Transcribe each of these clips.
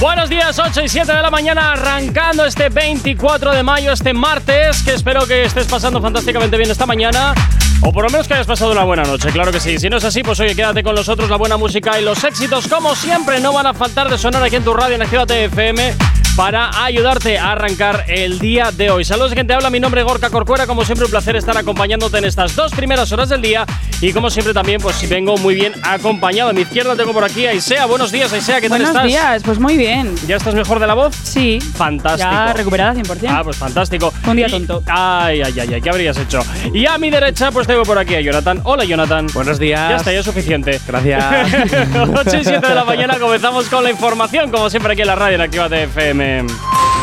Buenos días, 8 y 7 de la mañana, arrancando este 24 de mayo, este martes, que espero que estés pasando fantásticamente bien esta mañana. O por lo menos que hayas pasado una buena noche, claro que sí. Si no es así, pues oye, quédate con nosotros, la buena música y los éxitos, como siempre, no van a faltar de sonar aquí en tu radio en Actívate FM para ayudarte a arrancar el día de hoy. Saludos, gente. Habla mi nombre es Gorka Corcuera. Como siempre, un placer estar acompañándote en estas dos primeras horas del día. Y como siempre, también, pues si vengo muy bien acompañado. A mi izquierda tengo por aquí a Isea. Buenos días, Isea. ¿Qué tal Buenos estás? días, pues muy bien. ¿Ya estás mejor de la voz? Sí. Fantástico. Ya recuperada 100%. Ah, pues fantástico. Un día Y- tonto. Ay, ay, ay, ay, ¿qué habrías hecho? Y a mi derecha, pues tengo por aquí a Jonathan. Hola, Jonathan. Buenos días. Ya está, ya es suficiente. Gracias. 8 y 7 de la mañana comenzamos con la información, como siempre aquí en la radio en Actívate FM. Amen.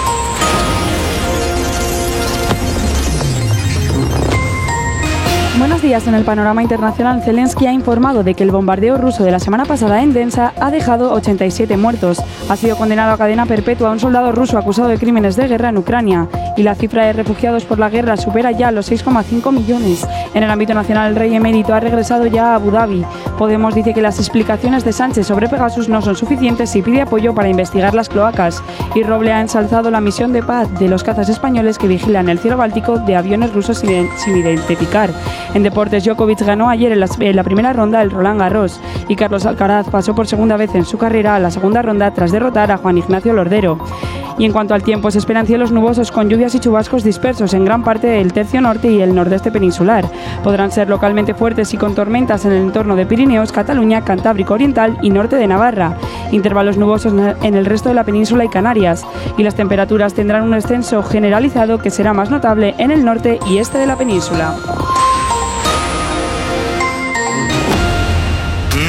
Buenos días. En el panorama internacional, Zelensky ha informado de que el bombardeo ruso de la semana pasada en Densa ha dejado 87 muertos. Ha sido condenado a cadena perpetua un soldado ruso acusado de crímenes de guerra en Ucrania. Y la cifra de refugiados por la guerra supera ya los 6,5 millones. En el ámbito nacional, el rey emérito ha regresado ya a Abu Dhabi. Podemos dice que las explicaciones de Sánchez sobre Pegasus no son suficientes y pide apoyo para investigar las cloacas. Y Roble ha ensalzado la misión de paz de los cazas españoles que vigilan el cielo báltico de aviones rusos sin identificar. En deportes, Djokovic ganó ayer en la, primera ronda el Roland Garros y Carlos Alcaraz pasó por segunda vez en su carrera a la segunda ronda tras derrotar a Juan Ignacio Lordero. Y en cuanto al tiempo, se esperan cielos nubosos con lluvias y chubascos dispersos en gran parte del tercio norte y el nordeste peninsular. Podrán ser localmente fuertes y con tormentas en el entorno de Pirineos, Cataluña, Cantábrico Oriental y norte de Navarra. Intervalos nubosos en el resto de la península y Canarias. Y las temperaturas tendrán un descenso generalizado que será más notable en el norte y este de la península.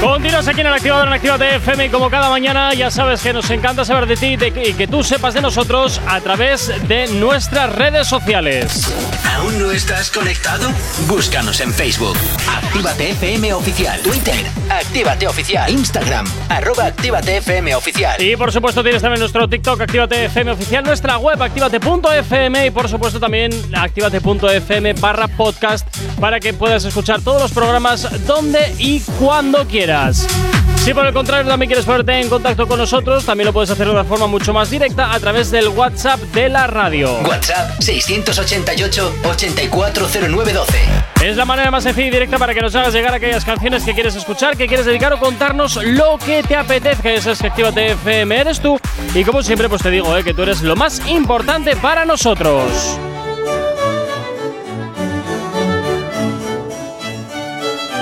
Continuas aquí en el activador en Actívate FM y como cada mañana ya sabes que nos encanta saber de ti y que tú sepas de nosotros a través de nuestras redes sociales. ¿Aún no estás conectado? Búscanos en Facebook. Actívate FM Oficial. Twitter. Actívate Oficial. Instagram. Arroba Actívate FM Oficial. Y por supuesto tienes también nuestro TikTok Actívate FM oficial, nuestra web activate.fm y por supuesto también activate.fm barra podcast para que puedas escuchar todos los programas donde y cuando quieras. Si por el contrario también quieres ponerte en contacto con nosotros, también lo puedes hacer de una forma mucho más directa a través del WhatsApp de la radio. WhatsApp 688 840912. Es la manera más sencilla y directa para que nos hagas llegar aquellas canciones que quieres escuchar, que quieres dedicar o contarnos lo que te apetezca. Eso es que Actívate FM eres tú. Y como siempre, pues te digo eh, que tú eres lo más importante para nosotros.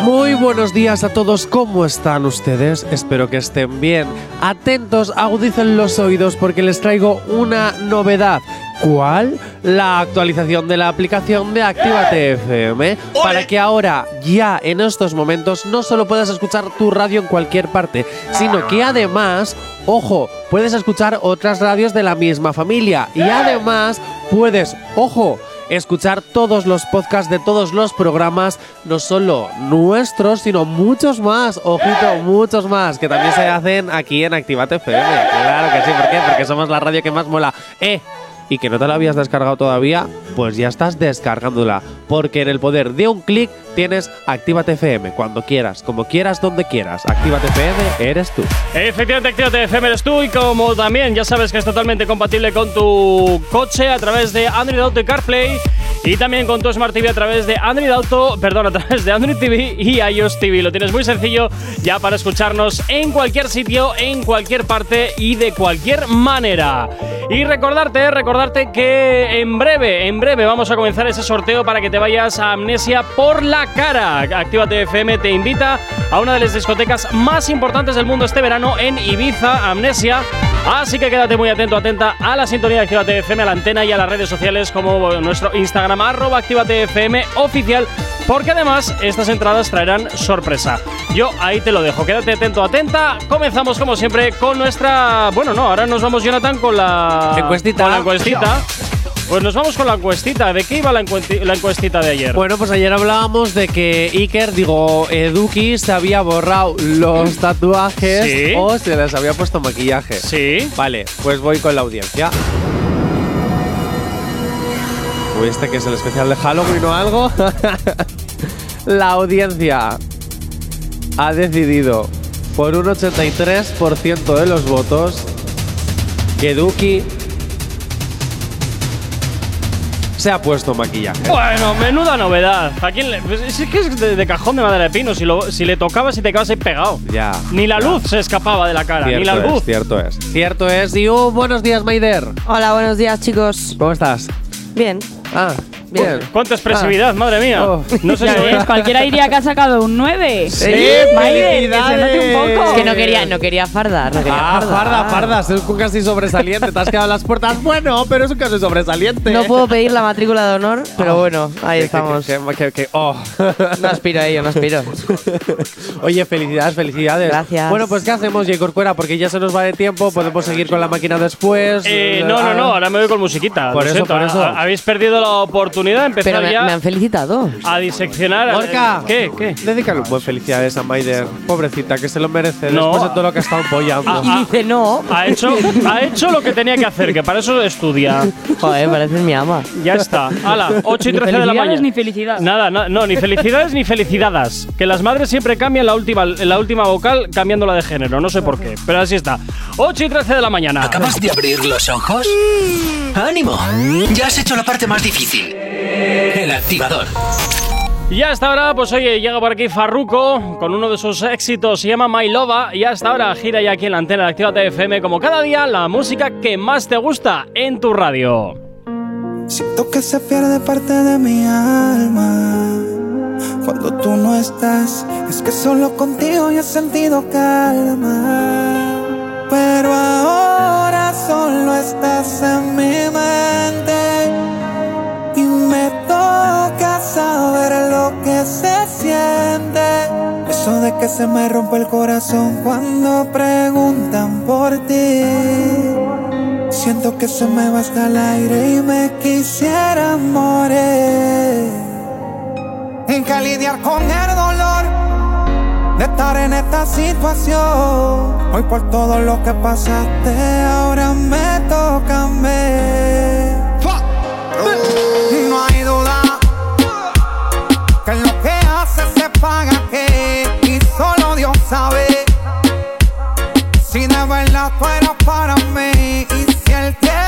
Muy buenos días a todos, ¿cómo están ustedes? Espero que estén bien. Atentos, agudicen los oídos porque les traigo una novedad. ¿Cuál? La actualización de la aplicación de Actívate FM para que ahora, ya en estos momentos, no solo puedas escuchar tu radio en cualquier parte, sino que además, ojo, puedes escuchar otras radios de la misma familia y además puedes, ojo, escuchar todos los podcasts de todos los programas, no solo nuestros, sino muchos más, ojito, muchos más, que también se hacen aquí en Activate FM. Claro que sí, ¿por qué? Porque somos la radio que más mola. ¡Eh! Y que no te la habías descargado todavía, pues ya estás descargándola. Porque en el poder de un clic tienes Actívate FM, cuando quieras, como quieras, donde quieras. Actívate FM, eres tú. Efectivamente, Actívate FM eres tú y como también ya sabes que es totalmente compatible con tu coche a través de Android Auto y CarPlay y también con tu Smart TV a través de Android Auto, perdón, a través de Android TV y iOS TV. Lo tienes muy sencillo ya para escucharnos en cualquier sitio, en cualquier parte y de cualquier manera. Y recordarte, recordarte que en breve, en breve vamos a comenzar ese sorteo para que te vayas a Amnesia por la cara. Actívate FM te invita a una de las discotecas más importantes del mundo este verano en Ibiza, Amnesia. Así que quédate muy atento, atenta a la sintonía de Actívate FM, a la antena y a las redes sociales como nuestro Instagram, arroba Actívate FM oficial, porque además estas entradas traerán sorpresa. Yo ahí te lo dejo, quédate atento, atenta. Comenzamos como siempre con nuestra... Bueno, no, ahora nos vamos, Jonathan, con la... Encuestita. Con la encuestita. Pues nos vamos con la encuestita. ¿De qué iba la, encuesti- la encuestita de ayer? Bueno, pues ayer hablábamos de que Iker, digo, Eduki se había borrado los tatuajes Sí. o se les había puesto maquillaje. sí. Vale, pues voy con la audiencia. Uy, este que es el especial de Halloween o algo. la audiencia ha decidido por un 83% de los votos que Duki se ha puesto maquillaje. Bueno, menuda novedad. ¿A quién le.? Pues es que es de, de cajón de madera de pino. Si, lo- si le tocabas y te quedabas ahí pegado. Ya. Ni la ya. luz se escapaba de la cara, Cierto ni la luz. es, cierto es. Cierto es. Y uh, buenos días, Maider. Hola, buenos días, chicos. ¿Cómo estás? Bien. Ah, bien. Cuánta expresividad, madre mía. Oh. No sé si. ves, cualquiera diría que ha sacado un 9. Sí, Maide, que se note un poco. Es que no quería, no quería fardar, no quería Ah, fardar. farda, farda, es un casi sobresaliente. Te has quedado en las puertas. Bueno, pero es un caso sobresaliente. No puedo pedir la matrícula de honor, pero bueno, ahí estamos. que- que- que- que- oh. No aspiro a ello, no aspiro. Oye, felicidades, felicidades. Gracias. Bueno, pues ¿qué hacemos, J. Corcuera? Porque ya se nos va de tiempo, podemos seguir con la máquina después. Eh, no, no, no, ahora me voy con musiquita. Por Lo eso, siento, por eso. ha- Habéis perdido la oportunidad de empezar Pero me, ya me han felicitado. a diseccionar. Gorka. ¿Qué? ¿Qué? Dedícale un buen felicidades a Maider. Pobrecita, que se lo merece No. después de todo lo que ha estado apoyando. Ah, Y dice no. Ha hecho, ha hecho lo que tenía que hacer, que para eso estudia. Joder, pareces mi ama. Ya está. Hala, 8 y Ni 13 de la mañana. ni felicidad. Nada, no, no, ni felicidades ni felicidades. Que las madres siempre cambian la última, la última vocal cambiándola de género, no sé por qué, pero así está. 8 y 13 de la mañana. ¿Acabas de abrir los ojos? ¡Ánimo! Ya has hecho la parte más difícil. El activador. Y hasta ahora, pues oye, llega por aquí Farruko con uno de sus éxitos, se llama My Loba. Y hasta ahora gira ya aquí en la antena de Actívate FM, como cada día, la música que más te gusta en tu radio. Siento que se pierde parte de mi alma cuando tú no estás. Es que solo contigo yo he sentido calma. Pero ahora solo estás en mi que se me rompe el corazón cuando preguntan por ti. Siento que se me va hasta el aire y me quisiera morir. En que lidiar con el dolor de estar en esta situación. Hoy por todo lo que pasaste, ahora me toca a. No hay duda que lo que hace se paga eras para mí. Y si el tiempo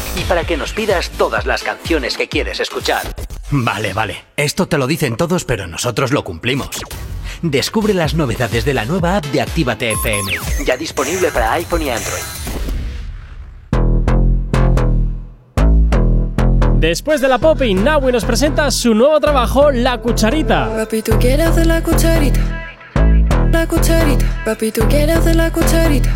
Y para que nos pidas todas las canciones que quieres escuchar. Vale, vale. Esto te lo dicen todos, pero nosotros lo cumplimos. Descubre las novedades de la nueva app de Actívate FM. Ya disponible para iPhone y Android. Después de la pop, Naui nos presenta su nuevo trabajo, La Cucharita. Papi, tú quieres hacer la cucharita. La cucharita. Papi, tú quieres hacer la cucharita.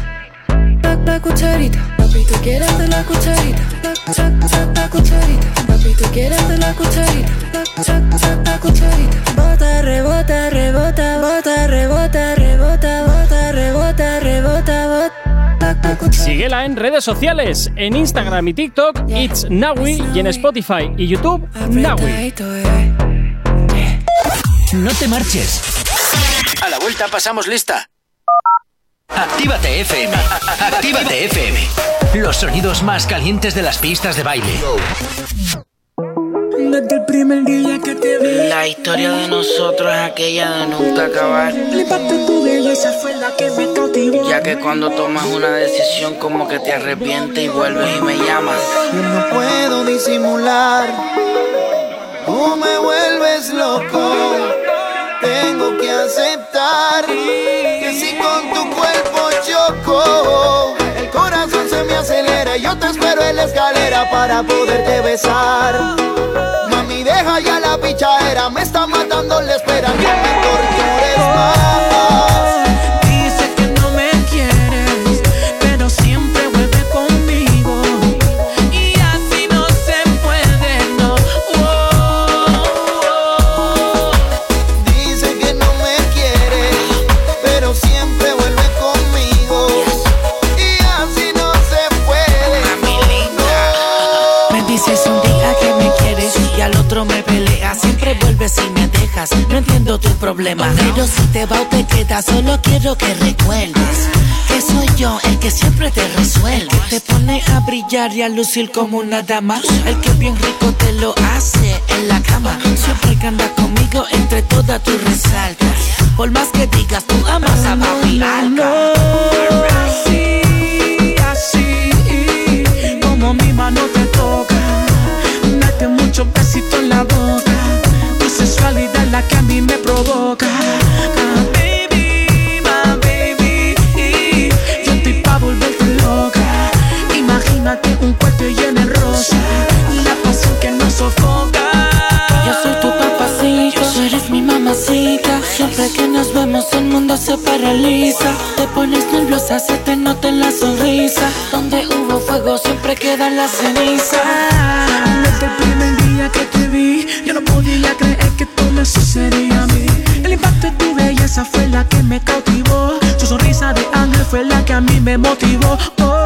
La, la cucharita. Papi, tú quieres hacer la cucharita. La, la, la, la cucharita. Papi, tú quieres hacer la cucharita. La, la, la, la cucharita. Bota, rebota, rebota, bota, rebota, rebota, bota, rebota, rebota, bota. La, la cucharita. Síguela en redes sociales, en Instagram y TikTok, It's Naui, y en Spotify y YouTube. Apretadito, eh. No te marches. A la vuelta pasamos lista. Actívate FM. Actívate FM. Los sonidos más calientes de las pistas de baile. Desde el primer día que te vi, La historia de nosotros es aquella de nunca acabar. flipaste tu belleza, fue la que me cautivó. Ya que cuando tomas una decisión como que te arrepientes y vuelves y me llamas. Yo no puedo disimular. Tú me vuelves loco. Tengo que aceptar para poderte besar. Mami, deja ya la pichadera. Me está matando la espera. No me tortures más. No entiendo tu problema. Pero si te va o te quedas, solo quiero que recuerdes que soy yo el que siempre te resuelve. Que te pone a brillar y a lucir como una dama. El que bien rico te lo hace en la cama. Siempre que anda conmigo, entre todas tú resaltas. Por más que digas, tú amas a papi Alca. Así, así, como mi mano te toca. Date muchos besitos en la boca. Tu sensualidad es la que a mí me provoca. Baby, my baby. Yo estoy pa' volverte loca. Imagínate un cuarto lleno de rosa. La pasión que nos sofoca. Yo soy tu papacito, tú eres mi mamacita. Siempre que nos vemos el mundo se paraliza. Te pones nerviosa, se te nota en la sonrisa. Donde hubo fuego siempre queda la ceniza. Desde el primer día que te vi, yo no podía creer me sucedía a mí. El impacto de tu belleza fue la que me cautivó. Tu sonrisa de ángel fue la que a mí me motivó. Oh,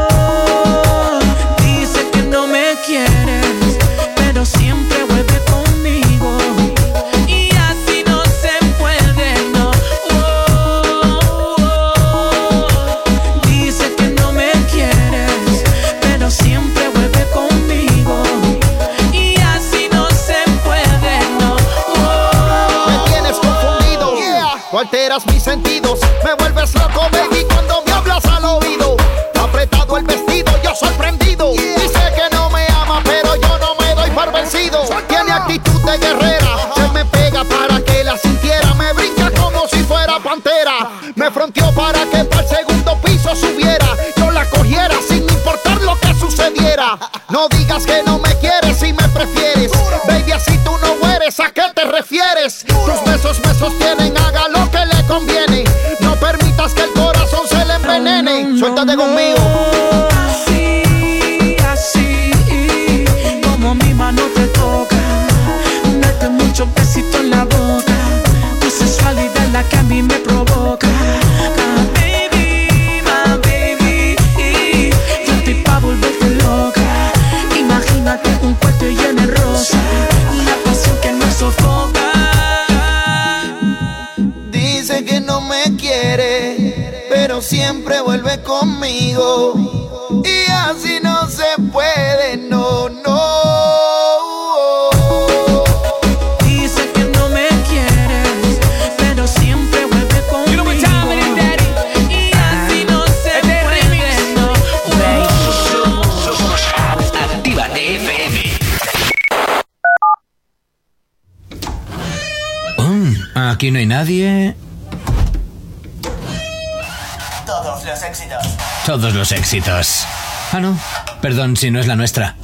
Los éxitos. Ah, no. Perdón si no es la nuestra.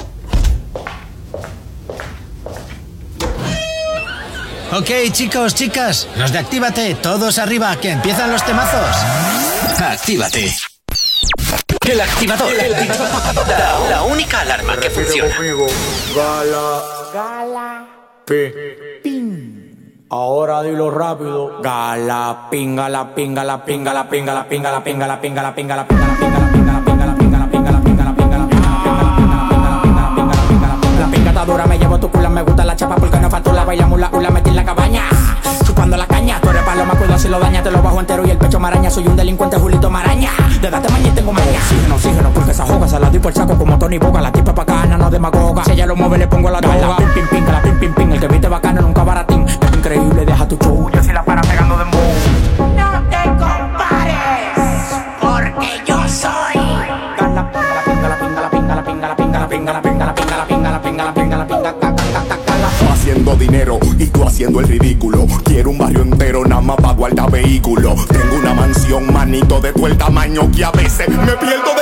Ok, chicos, chicas, los de Actívate, todos arriba, que empiezan los temazos. Actívate. El activador. La, la única alarma que funciona. Gala. Gala. Ahora dilo rápido. Gala, pinga, la pinga, la pinga, la pinga, la pinga, la pinga, la pinga, la pinga, la pinga, la pinga, la pinga, la pinga, lo daña, te lo bajo entero y el pecho maraña. Soy un delincuente, Julito Maraña. De date maña y tengo maña. Oxígeno, oxígeno, porque esa joga se la di por el saco como Tony Boga. La tipa bacana, no demagoga. Si ella lo mueve, le pongo la droga. Pim, pim, pim, que la pim, pim, pim. El que viste bacano haciendo el ridículo. Quiero un barrio entero, nada más pa' guardar vehículo. Tengo una mansión, manito, de tu el tamaño que a veces me pierdo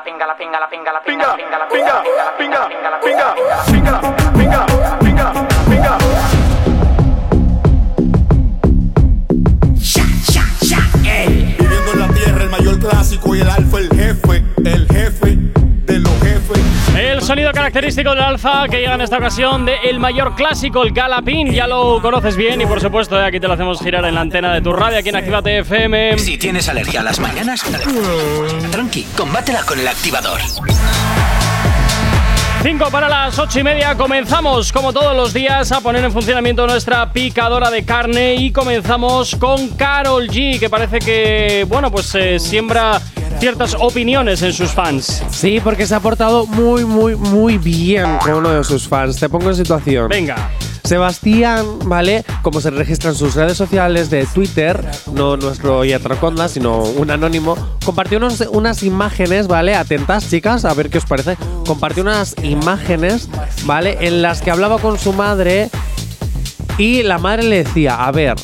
pinga, la pinga, la pinga, la pinga, la pinga, la pinga, la pinga, característico del alfa que llega en esta ocasión de el mayor clásico, el Galapín. Ya lo conoces bien y por supuesto eh, aquí te lo hacemos girar en la antena de tu radio aquí en Actívate FM. Si tienes alergia a las mañanas, tranqui, combátela con el activador. 5 para las 8 y media. Comenzamos, como todos los días, a poner en funcionamiento nuestra picadora de carne. Y comenzamos con Carol G, que parece que, bueno, pues eh, siembra ciertas opiniones en sus fans. Sí, porque se ha portado muy, muy, muy bien con uno de sus fans. Te pongo en situación. Venga. Sebastián, ¿vale? Como se registra en sus redes sociales de Twitter, no nuestro Yatraconda, sino un anónimo, compartió unos- unas imágenes, ¿vale? Atentas, chicas, a ver qué os parece. Compartió unas imágenes, ¿vale? En las que hablaba con su madre y la madre le decía, a ver,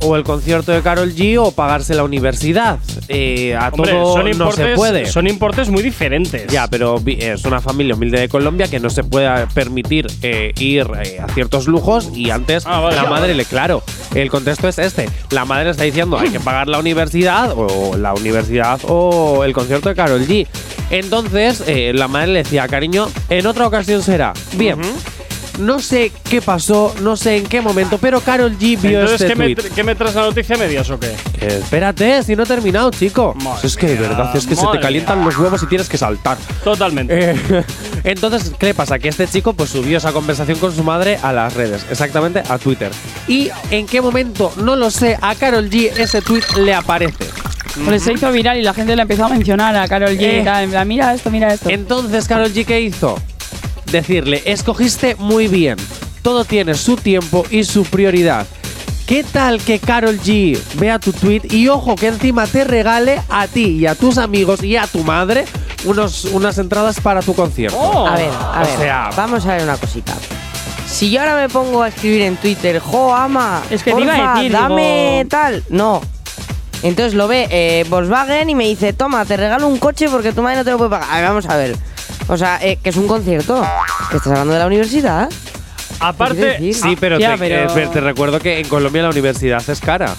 o el concierto de Carol G o pagarse la universidad. Eh, a Hombre, todo son no importes, se puede. son importes muy diferentes. Ya, pero es una familia humilde de Colombia que no se puede permitir eh, ir eh, a ciertos lujos y antes Ah, vale. la madre le, claro, el contexto es este. La madre está diciendo hay que pagar la universidad o la universidad o el concierto de Carol G. Entonces la madre le decía, cariño, en otra ocasión será. Bien. No sé qué pasó, no sé en qué momento, pero Carol G vio Entonces, este ¿qué, me, tweet. ¿qué me traes la noticia a medias o qué? Eh, espérate, si no he terminado, chico. Madre es que de verdad, es que se te calientan los huevos y tienes que saltar. Totalmente. Eh, entonces, ¿qué le pasa? Que este chico pues subió esa conversación con su madre a las redes, exactamente a Twitter. ¿Y en qué momento? No lo sé, a Carol G ese tweet le aparece. Pues se hizo viral y la gente le empezó a mencionar a Carol G. Eh. y tal, plan, mira esto, mira esto. Entonces, Carol G, ¿qué hizo? Decirle, escogiste muy bien. Todo tiene su tiempo y su prioridad. ¿Qué tal que Carol G vea tu tweet y ojo que encima te regale a ti y a tus amigos y a tu madre unos, unas entradas para tu concierto? Oh. A ver, a O ver. sea- vamos a ver una cosita. Si yo ahora me pongo a escribir en Twitter, jo, ama, Es que te iba a porfa, decir, dame digo- tal. No. Entonces lo ve eh, Volkswagen y me dice, toma, te regalo un coche porque tu madre no te lo puede pagar. A ver, vamos a ver. O sea, eh, que es un concierto. ¿Que estás hablando de la universidad? Aparte, Sí, pero, Ya, te, pero- eh, pero te recuerdo que en Colombia la universidad es cara.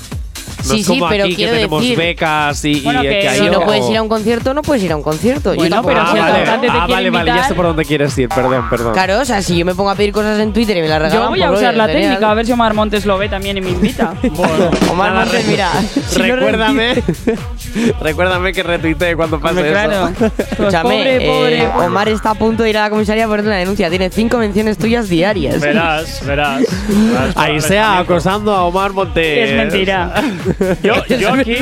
No Sí, es sí, como pero aquí que quiero tenemos decir- becas y, y Bueno, que hay Si no ojo. puedes ir a un concierto, no puedes ir a un concierto. Yo Bueno, tampoco pero Ah, si vale, te ah, quiere vale, vale, ya invitar- sé por dónde quieres ir, perdón, perdón. Claro, o sea, si yo me pongo a pedir cosas en Twitter y me las regalan, Yo voy a pues, usar la genial. técnica, a ver si Omar Montes lo ve también y me invita. Omar Nada, Montes, mira. si Recuérdame, recuérdame que retuitee cuando pase claro. eso. Pues Escúchame, pobre, pobre. eh, Omar está a punto de ir a la comisaría a poner una denuncia. Tiene cinco menciones tuyas diarias. verás, verás. verás Ahí sea acosando a Omar Montes. Es mentira. Yo, Es yo aquí,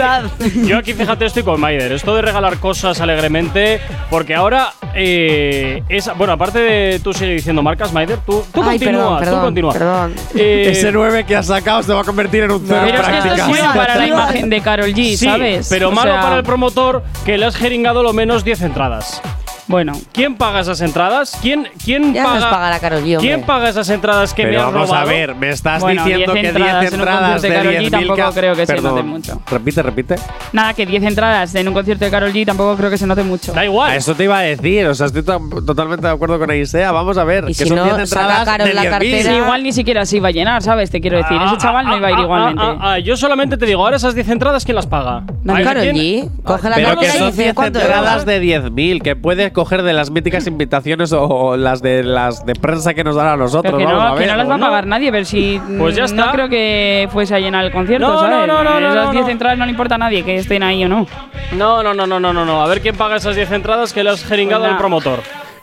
yo aquí, fíjate, estoy con Maider. Esto de regalar cosas alegremente, porque ahora eh, es. Bueno, aparte de tú sigue diciendo marcas, Maider, tú, tú Ay, continúa, perdón, tú perdón, continúa. perdón. Eh, Ese 9 que has sacado se va a convertir en un cero Pero es que esto es prácticamente. bueno para la imagen de Carol G, sí, ¿sabes? pero O malo sea, para el promotor que le has jeringado lo menos 10 entradas. Bueno, ¿Quién paga esas entradas? ¿Quién, quién Ya paga? nos pagará Karol G. ¿Quién paga esas entradas que me Pero han vamos robado? a ver, me estás Bueno, diciendo 10 que 10 entradas en un de de Karol G 10.000 tampoco creo que se Perdón, note mucho. Repite, repite. nada, que 10 entradas en un concierto de Carol G tampoco creo que se note mucho. Da igual. A eso te iba a decir, o sea, estoy to- totalmente de acuerdo con Aisea. Vamos a ver, Y que si son no, 10 saca entradas Karol de la 10.000. cartera. Sí, igual ni siquiera se iba a llenar, ¿sabes? Te quiero decir, ese chaval no iba a ir Ah, ah, igualmente. ah, ah, yo solamente te digo, ahora esas 10 entradas, ¿quién las paga? ¿Alguien? Karol G, coge la Pero cartera que y son dice, 10 ¿cuánto entradas de 10.000, que puedes coger de las míticas invitaciones o, o las de las de prensa que nos dan a nosotros. Pero que no, a que ver. no las va a ¿no? pagar nadie, pero si Pues ya está. no creo que fuese a llenar el concierto, No, ¿sabes? no, no, no, Esas no, 10 no. entradas no le importa a nadie que estén ahí o no. No, no, no, no, no, no, no. A ver quién paga esas 10 entradas que le has jeringado Pues al promotor.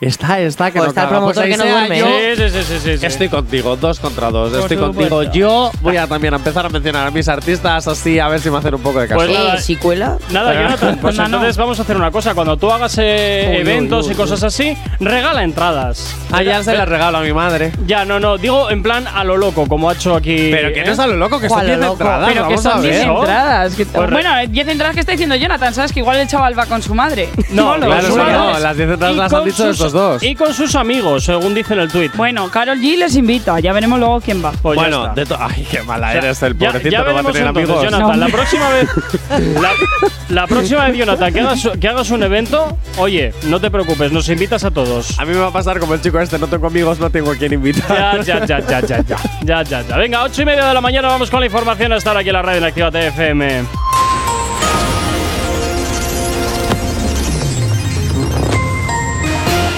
Está, está, que Pues no está el caga. Pues promotor que no duerme, yo Sí, sí, sí, sí, sí. Estoy contigo, dos contra dos. Por estoy supuesto. contigo. Yo voy a también a empezar a mencionar a mis artistas así, a ver si me hacen un poco de caso. Pues nada, Eh, si cuela. Nada, Pero- Jonathan, pues No, no. entonces vamos a hacer una cosa. Cuando tú hagas eh, Uy, uy, eventos uy, y cosas así, regala entradas. ah, ya se las regalo a mi madre. Ya, no, no, digo en plan a lo loco, como ha hecho aquí. Pero que no ¿eh? es a lo loco, que son ¿Cuál 10 loco? entradas. pero que vamos a son 10 ver. ¿no? entradas. que- Pues re- bueno, 10 entradas que está diciendo Jonathan, ¿sabes? Que igual el chaval va con su madre. No, Solo, claro, solo. no, las 10 entradas Y las han con dicho sus- estos y con sus amigos, según dice en el tweet. Bueno, Carol G les invita, ya veremos luego quién va. Pues bueno, de ay, qué mala eres el pobrecito ya, ya no va a tener entonces, amigos. Jonathan, no. la próxima vez la, próxima vez Jonathan que hagas, que hagas un evento, oye, no te preocupes, nos invitas a todos. A mí me va a pasar como el chico este, no tengo amigos, no tengo a quien invitar. Ya, ya, ya, ya, ya. Ya, ya, ya. ya. Venga, ocho y media de la mañana vamos con la información a estar aquí en la radio en Activa TFM.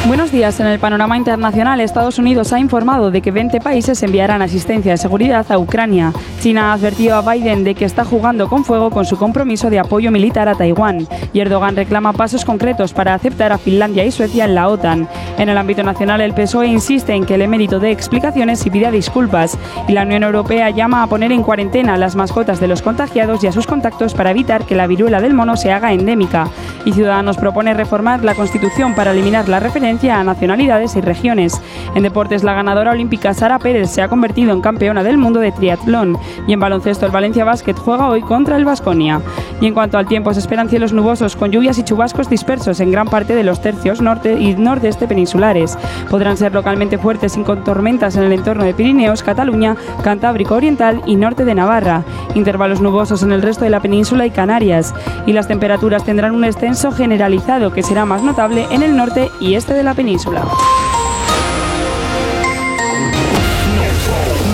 Buenos días. En el panorama internacional, Estados Unidos ha informado de que 20 países enviarán asistencia de seguridad a Ucrania. China ha advertido a Biden de que está jugando con fuego con su compromiso de apoyo militar a Taiwán. Y Erdogan reclama pasos concretos para aceptar a Finlandia y Suecia en la OTAN. En el ámbito nacional, el PSOE insiste en que el emérito dé explicaciones y pida disculpas. Y la Unión Europea llama a poner en cuarentena a las mascotas de los contagiados y a sus contactos para evitar que la viruela del mono se haga endémica. Y Ciudadanos propone reformar la Constitución para eliminar la referencia a nacionalidades y regiones. En deportes, la ganadora olímpica Sara Pérez se ha convertido en campeona del mundo de triatlón. Y en baloncesto, el Valencia Basket juega hoy contra el Vasconia. Y en cuanto al tiempo, se esperan cielos nubosos con lluvias y chubascos dispersos en gran parte de los tercios norte y nordeste peninsulares. Podrán ser localmente fuertes y con tormentas en el entorno de Pirineos, Cataluña, Cantábrico Oriental y norte de Navarra. Intervalos nubosos en el resto de la península y Canarias. Y las temperaturas tendrán un extenso generalizado que será más notable en el norte y este de la península.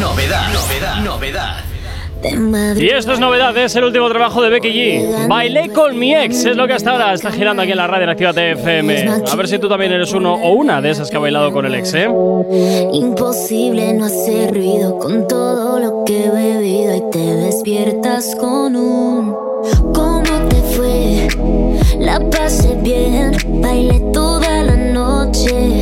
Novedad, novedad, novedad. Y esto es novedad, es el último trabajo de Becky G. Bailé con mi ex, es lo que hasta ahora está girando aquí en la radio en Activa TFM. A ver si tú también eres uno o una de esas que ha bailado con el ex, ¿eh? Imposible no hacer ruido con todo lo que he bebido y te despiertas con un ¿Cómo te fue? La pasé bien, bailé toda 借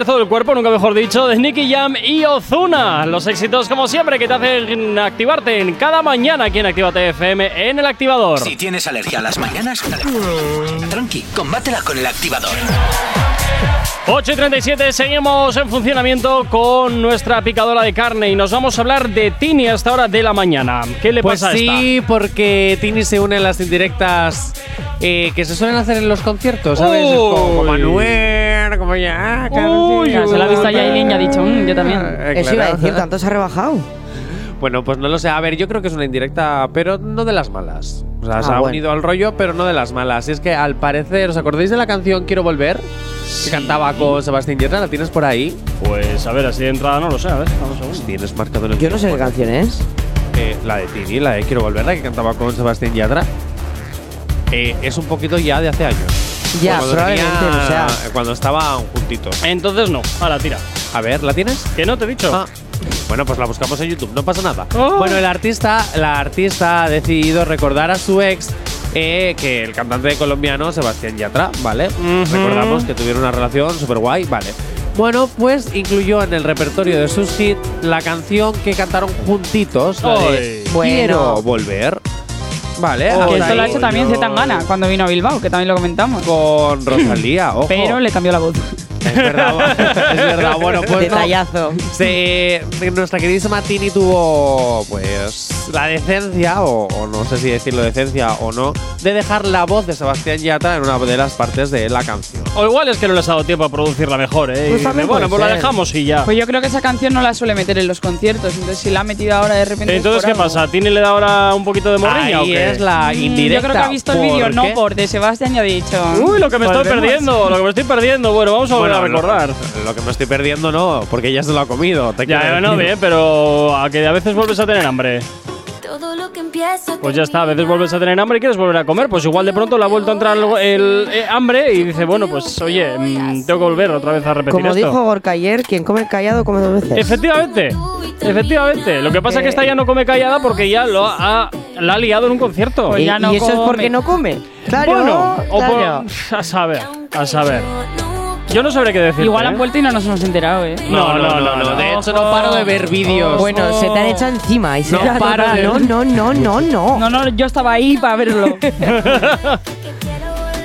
Mover todo el cuerpo, nunca mejor dicho, de Nicky Jam y Ozuna. Los éxitos, como siempre, que te hacen activarte en cada mañana aquí en Actívate FM en el activador. Si tienes alergia a las mañanas, tranqui, combátela con el activador. 8 y 37, seguimos en funcionamiento con nuestra picadora de carne y nos vamos a hablar de Tini a esta hora de la mañana. ¿Qué le Pues pasa a esta? sí, porque Tini se une a las indirectas eh, que se suelen hacer en los conciertos, ¿sabes? Es como. Manuel, como ya. Uy, Se la ha visto a Yailin y ha dicho, "Mm, yo también. Eh, Eso iba a decir, tanto se ha rebajado. Bueno, pues no lo sé. A ver, yo creo que es una indirecta, pero no de las malas. O sea, se Ah, ha bueno. unido al rollo, pero no de las malas. Y es que al parecer, ¿os acordáis de la canción Quiero Volver? Que cantaba con Sebastián Yatra, ¿la tienes por ahí? Pues a ver, así de entrada no lo sé, a ver, vamos a ver. Tienes marcado en el Yo no sé qué canción es. Eh, la de Tini, la de Quiero Volver, la que cantaba con Sebastián Yatra. Eh, es un poquito ya de hace años. Ya, Cuando probablemente, tenía- o sea. Cuando estaban juntitos. Entonces no, a la tira. A ver, ¿la tienes? Que no te he dicho. Ah, bueno, pues la buscamos en YouTube, no pasa nada. Oh. Bueno, el artista, la artista ha decidido recordar a su ex, eh, que el cantante colombiano Sebastián Yatra, ¿vale? Ujú. Recordamos que tuvieron una relación súper guay, vale. Bueno, pues incluyó en el repertorio de sus hits la canción que cantaron juntitos, la de Ay. Quiero Bueno. volver. Vale, Que esto lo ha hecho también Zetangana cuando vino a Bilbao, que también lo comentamos. con Rosalía, ojo. Pero le cambió la voz. Es verdad, es verdad. Bueno, pues no. Detallazo. Se- nuestra queridísima Tini tuvo, pues, la decencia, o, o no sé si decirlo decencia o no, de dejar la voz de Sebastián Yatra en una de las partes de la canción. O igual es que no les ha dado tiempo a producirla mejor, ¿eh? Pues bueno, pues la ser. dejamos y ya. Pues yo creo que esa canción no la suele meter en los conciertos, entonces si la ha metido ahora de repente. es Entonces, ¿qué algo. pasa? ¿Tini le da ahora un poquito de morriña o Ahí qué? es la Mm, indirecta. Yo creo que ha visto el vídeo, ¿por no por de Sebastián y ha dicho. Uy, lo que me estoy volvemos. perdiendo, lo que me estoy perdiendo. Bueno, vamos a volver Bueno, a recordar. Lo, lo que me estoy perdiendo no, porque ya se lo ha comido. te quiero Ya, no, bien, pero a que a veces vuelves a tener hambre. Pues ya está, a veces vuelves a tener hambre y quieres volver a comer. Pues igual de pronto le ha vuelto a entrar el, el, eh, hambre y dice, bueno, pues oye, mm, tengo que volver otra vez a repetir Como esto. dijo Gorka ayer, quien come callado come dos veces. Efectivamente, efectivamente. Lo que pasa es que esta ya no come callada porque ya lo ha, la ha liado en un concierto. Pues ¿Y, ya no y eso es porque no come? Claro, bueno, o por- claro. a saber, a saber. Yo no sabré qué decir. Igual han vuelto y no nos hemos enterado, ¿eh. No, no, no, no. De hecho, no paro de ver vídeos. Bueno, se te han echado encima y se No paro de- No, no, no, no, no. No, no, yo estaba ahí para verlo.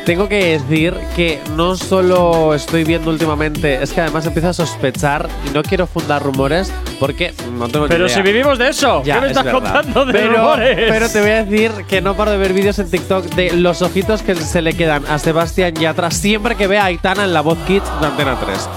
Tengo que decir que no solo estoy viendo últimamente, es que además empiezo a sospechar y no quiero fundar rumores porque no tengo ni Pero idea. si vivimos de eso, Ya, ¿qué me es estás verdad. contando de pero, rumores? pero te voy a decir que no paro de ver vídeos en TikTok de los ojitos que se le quedan a Sebastián Yatra siempre que ve a Aitana en la voz Kids de Antena 3.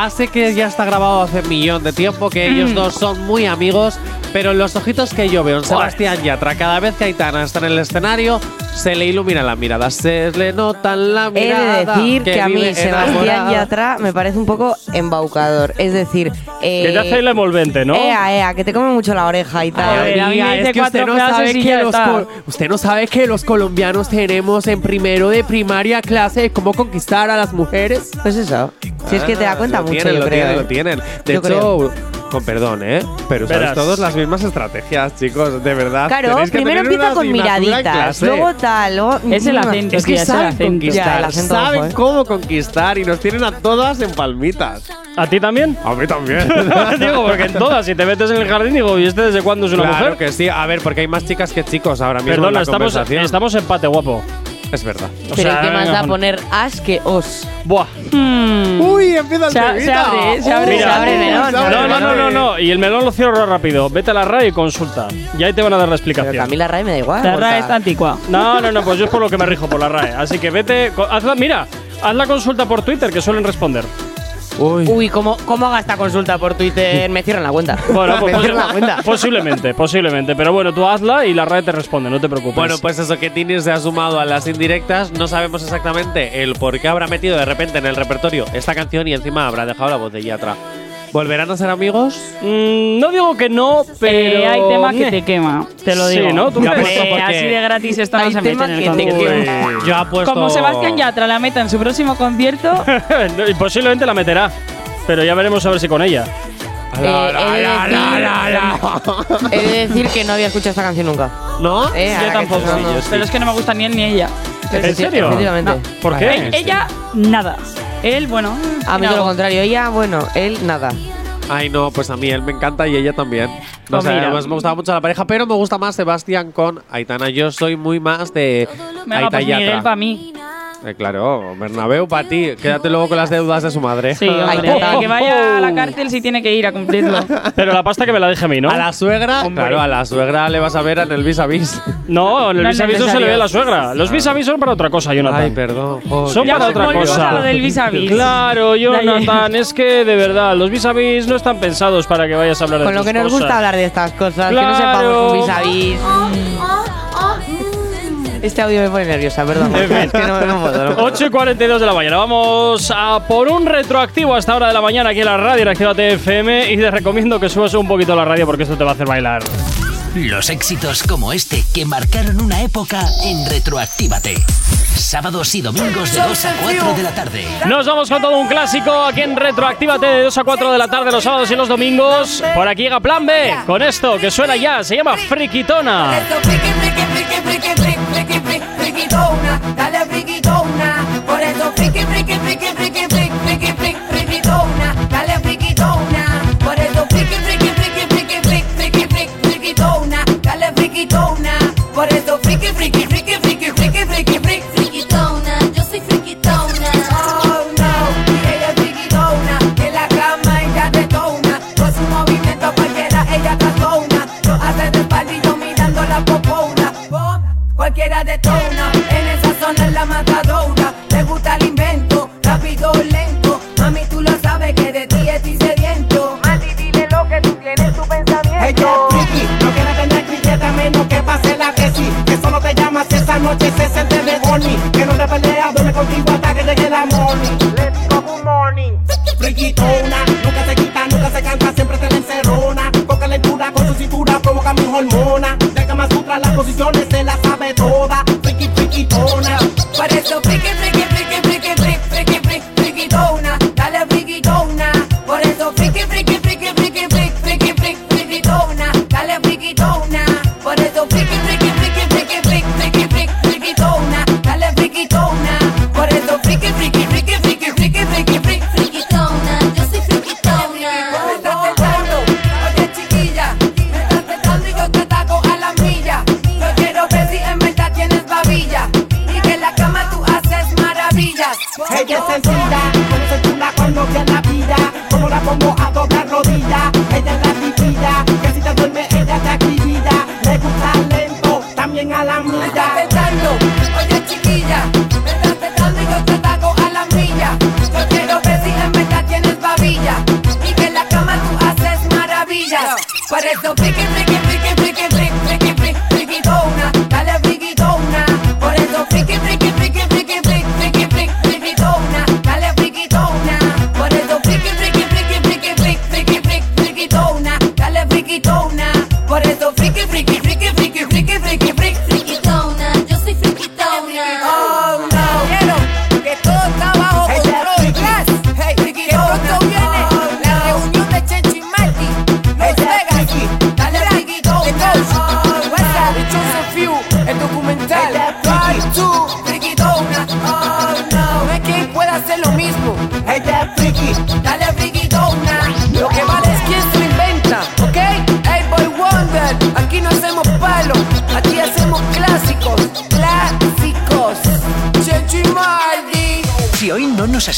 Hace que ya está grabado hace un millón de tiempo, que Mm. ellos dos son muy amigos, pero los ojitos que yo veo en Sebastián Yatra, cada vez que Aitana está en el escenario, se le ilumina la mirada, se le nota la He mirada. de decir que, a mí Sebastián enamorada. Yatra me parece un poco embaucador. Es decir, eh, que te hace el envolvente, ¿no? Ea, ea, que te come mucho la oreja y tal. A ver, a mí me Amiga, dice es que usted no sabe que los está. col- usted no sabe que los colombianos tenemos en primero de primaria clase de cómo conquistar a las mujeres. Pues eso. Si es que te da cuenta mucho, tienen, yo lo creo. tienen, ¿eh? lo tienen. De Yo hecho, con perdón, ¿eh? Pero usáis todos las mismas estrategias, chicos, de verdad. Claro, primero tener empieza con en miraditas, luego tal, luego. Es el acento, Es que tía, es el saben acento. conquistar, Ya, el acento saben ojo, ¿eh? cómo conquistar y nos tienen a todas en palmitas. ¿A ti también? A mí también. digo, porque en todas, si te metes en el jardín, digo, ¿y este desde cuándo es una claro mujer? que sí. A ver, porque hay más chicas que chicos ahora mismo en Perdona, la estamos, conversación. estamos empate, guapo. Es verdad. O Pero sea, ¿qué más da poner as que os? Buah. Hmm. Uy, empieza el Se a- se abre, se abre, Uy, se abre el melón, No, no, no, no, no. Y el melón lo cierro rápido. Vete a la RAE y consulta. Y ahí te van a dar la Pero que a explicación. mí la RAE me da igual. La. RAE está antigua. No, no, no, pues yo es por lo que me rijo, por la RAE. Así que vete, hazla, mira, haz la consulta por Twitter, que suelen responder. Uy. Uy, ¿cómo, ¿cómo haga esta consulta por Twitter? Me cierran la cuenta. Bueno, pues, me cierran la cuenta. posiblemente, posiblemente. Pero bueno, tú hazla y la RAE te responde, no te preocupes. Bueno, pues eso, que Tini se ha sumado a las indirectas. No sabemos exactamente el por qué habrá metido de repente en el repertorio esta canción y encima habrá dejado la voz de Yatra. ¿Volverán a ser amigos? Mm, no digo que no, pero. Eh, hay tema que te quema, te lo Sí, digo. ¿no? ¿Tú Hombre, crees? Porque- así de gratis esto no Hay se mete tema en el que te concierto. quema. Yo apuesto. Como Sebastián Yatra la meta en su próximo concierto, y posiblemente la meterá. Pero ya veremos a ver si con ella. Eh, he, de decir, he de decir que no había escuchado esta canción nunca. ¿No? Eh, ahora yo que tampoco. hablando. Pero es que no me gusta ni él ni ella. ¿En serio? Efectivamente. ¿Por qué? Eh, Ella, nada. Él, bueno. A mí todo lo contrario. Ella, bueno, él, nada. Ay, no, pues a mí él me encanta y ella también. No Pues sé, además me gustaba mucho la pareja, pero me gusta más Sebastián con Aitana. Yo soy muy más de Venga, Aita pues Miguel para mí. Eh, claro, Bernabéu para ti. Quédate luego con las deudas de su madre. Sí, hombre. Aita. que vaya a la cárcel si tiene que ir a cumplirlo. Pero la pasta que me la deje a mí, ¿no? A la suegra, Hombre. claro, a la suegra le vas a ver en el vis a vis. No, en el No vis es a vis no se le ve a la suegra. Los vis a vis son para otra cosa, Jonathan. Ay, perdón. joder. Son Ya para pues otra cosa. a lo del vis a vis. Claro, Jonathan, es que de verdad, los vis a vis no están pensados para que vayas a hablar de Con lo que nos cosas. gusta hablar de estas cosas, que Claro. no sepamos un vis a vis. Este audio me pone nerviosa, perdón. Es que no, no puedo, no puedo. 8 y 42 de la mañana. Vamos a por un retroactivo a esta hora de la mañana aquí en la radio en Actívate FM y te recomiendo que subas un poquito la radio porque esto te va a hacer bailar. Los éxitos como este que marcaron una época en Retroactívate. Sábados y domingos de 2 a 4 de la tarde. Nos vamos con todo un clásico aquí en Retroactívate de 2 a 4 de la tarde los sábados y los domingos. Por aquí llega Plan B con esto que suena ya, se llama Friquitona. Friki, friki, Por eso friki, friki, esa noche se siente de horny. Que no te peleas, duerme contigo hasta que llegue la morning. Let's go, good morning. Friquitona, nunca se quita, nunca se cansa, siempre te la encerrona. Con calentura, con su cintura, provoca mi hormona. De Kama Sutra, las posiciones se las sabe toda.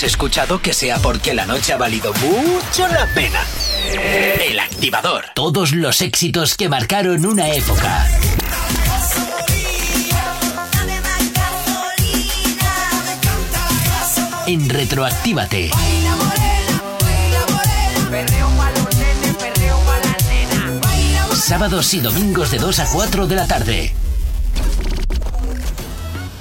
Escuchado, que sea porque la noche ha valido mucho la pena. El activador. Todos los éxitos que marcaron una época. En Retroactívate. Sábados y domingos de 2 a 4 de la tarde.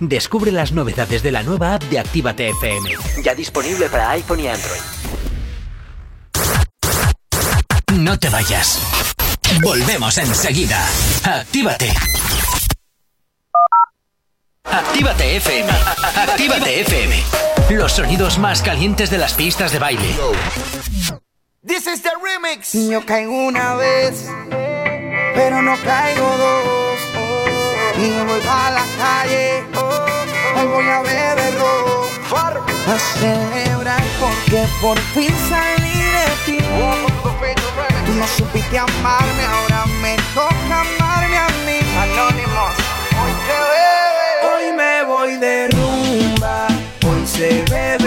Descubre las novedades de la nueva app de Actívate FM. Ya disponible para iPhone y Android. No te vayas. Volvemos enseguida. Actívate. Actívate FM. Actívate FM. Los sonidos más calientes de las pistas de baile. This is the remix. Yo caigo una vez, pero no caigo dos. Y me voy a la calle, hoy voy a beber dos. A celebrar porque por fin salí de ti. Tú no supiste amarme, ahora me toca amarme a mí. Anónimos, hoy se bebe. Hoy me voy de rumba, hoy se bebe.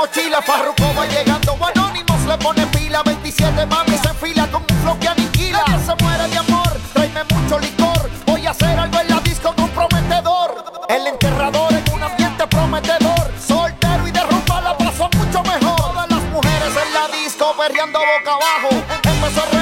mochila, Farruko va llegando, Anónimos le pone pila, 27 mami se enfila con un flow aniquila. Nadie se muere de amor, tráeme mucho licor, voy a hacer algo en la disco comprometedor. El enterrador en un ambiente prometedor, soltero y derrumba la pasó mucho mejor. Todas las mujeres en la disco perreando boca abajo, empezó a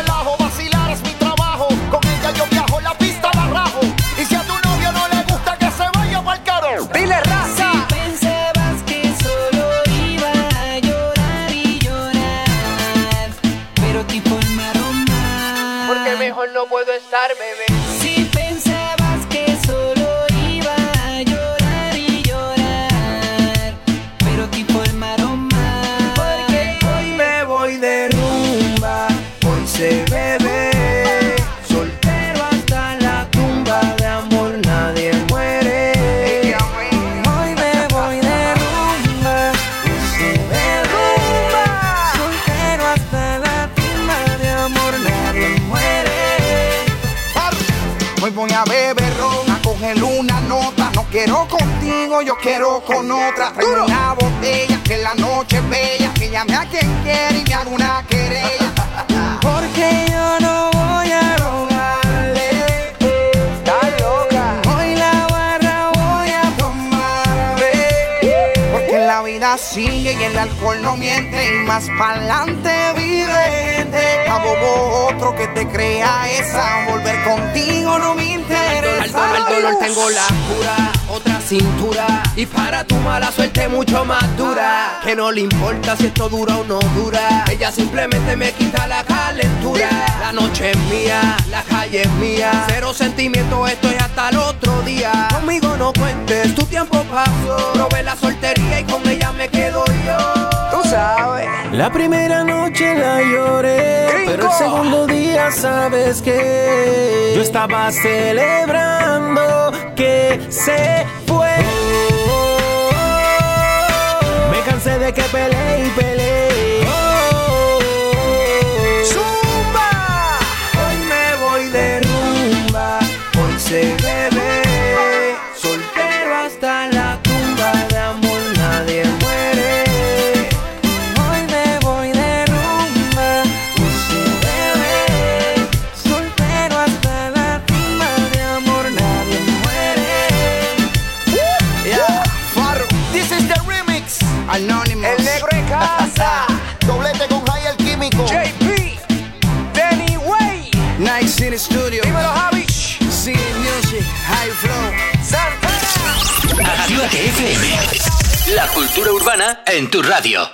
no puedo estar, bebé. Contigo, yo quiero con otra. Traigo una botella, que la noche es bella. Que llame a quien quiera y me haga una querella. Porque yo no voy a rogarle. Está loca. Hoy la barra voy a tomarme. Porque la vida sigue y el alcohol no miente. Y más pa'lante vive gente. A bobo otro que te crea esa. Volver contigo no me. Al dolor, al dolor tengo la cura, otra cintura. Y para tu mala suerte mucho más dura. Que no le importa si esto dura o no dura. Ella simplemente me quita la calentura. La noche es mía, la calle es mía. Cero sentimiento, esto es hasta el otro día. Conmigo no cuentes, tu tiempo pasó. Probé la soltería y con ella me quedo yo. Tú sabes. La primera noche la lloré, pero el segundo día sabes que yo estaba celebrando que se fue. Me cansé de que peleé y peleé. Dímelo, Javi. Music, high flow. Santana. Actívate FM. La cultura urbana en tu radio.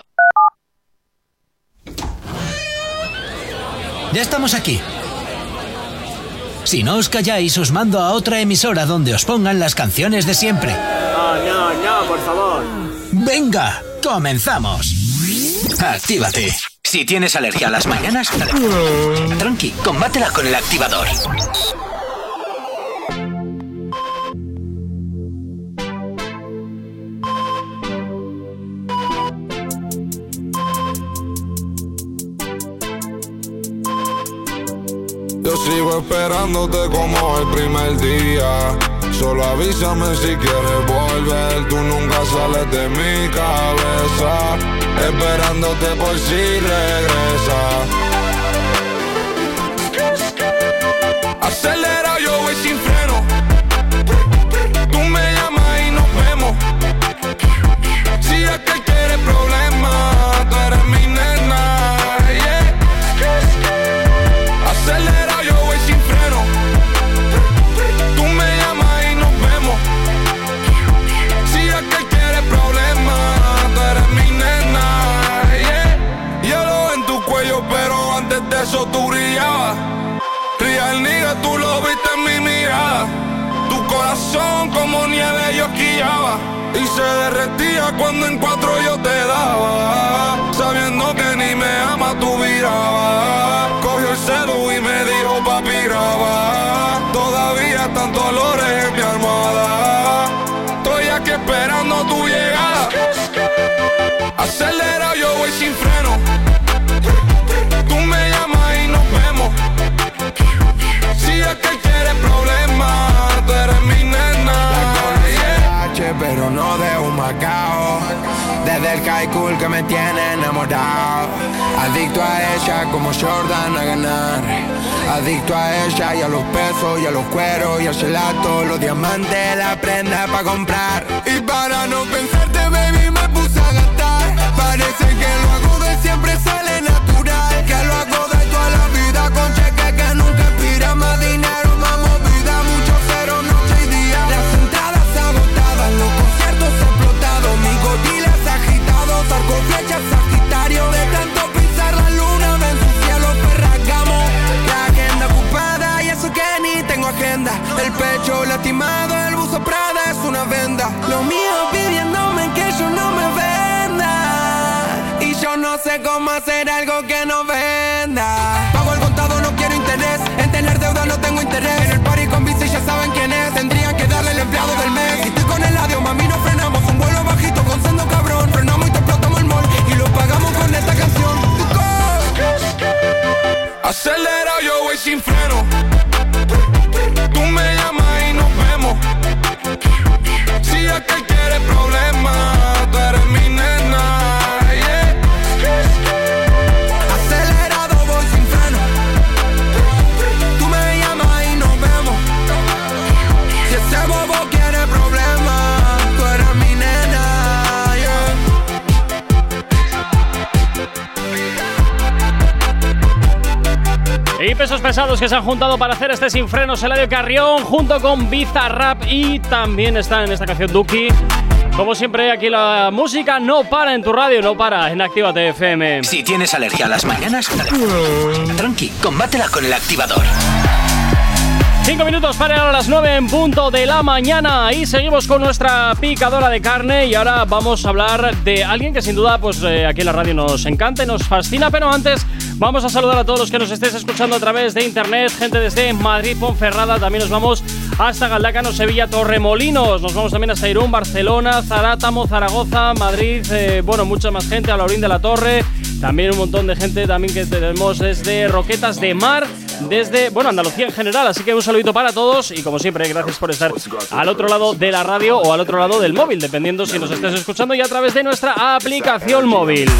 Ya estamos aquí. Si no os calláis, os mando a otra emisora donde os pongan las canciones de siempre. No, no, no, por favor. Venga, comenzamos. Actívate. Si tienes alergia a las mañanas, tranqui, combátela con el activador. Yo sigo esperándote como el primer día. Solo avísame si quieres volver. Tú nunca sales de mi cabeza. Esperándote por si regresa. Acelera, yo voy sin freno. Tú me llamas y nos vemos. Si es que Y se derretía cuando en cuatro yo te daba. Sabiendo que ni me ama, tú viraba. Cogió el celu y me dijo, papi, graba. Todavía están dolores en mi almohada. Estoy aquí esperando tu llegada. Acelera, yo voy sin freno. Tú me llamas y nos vemos. Si es que de un macao. Desde el high que me tiene enamorado. Adicto a ella como Jordan a ganar. Adicto a ella y a los pesos y a los cueros y al gelato. Los diamantes, la prenda para comprar. Y para no pensarte, baby, me puse a gastar. Parece que lo hago de siempre sale natural. Que lo hago pecho lastimado, el buzo Prada es una venda. Lo mío pidiéndome que yo no me venda. Y yo no sé cómo hacer algo que no venda. Pago el contado, no quiero interés. En tener deuda no tengo interés. En el party con bici ya saben quién es. Tendrían que darle el empleado del mes. Si estoy con el adiós, mami, no frenamos. Un vuelo bajito con sendo cabrón. Frenamos y te explotamos el mall. Y lo pagamos con esta canción. Acelera, yo voy sin freno. Pesos pesados que se han juntado para hacer este sin frenos, Eladio Carrión, junto con Bizarrap y también está en esta canción Duki. Como siempre, aquí la música no para en tu radio, no para en Actívate FM. Si tienes alergia a las mañanas, tranqui, combátela con el activador. Cinco minutos para las 9 en punto de la mañana y seguimos con nuestra picadora de carne y ahora vamos a hablar de alguien que sin duda pues eh, aquí en la radio nos encanta y nos fascina, pero antes vamos a saludar a todos los que nos estéis escuchando a través de internet, gente desde Madrid, Ponferrada, también nos vamos hasta Galdácano, Sevilla, Torremolinos, nos vamos también hasta Irún, Barcelona, Zarátamo, Zaragoza, Madrid, eh, bueno, mucha más gente, a Laurín de la Torre, también un montón de gente también que tenemos desde Roquetas de Mar, desde, bueno, Andalucía en general. Así que un saludito para todos y como siempre, gracias por estar al otro lado de la radio o al otro lado del móvil, dependiendo si nos estés escuchando y a través de nuestra aplicación móvil.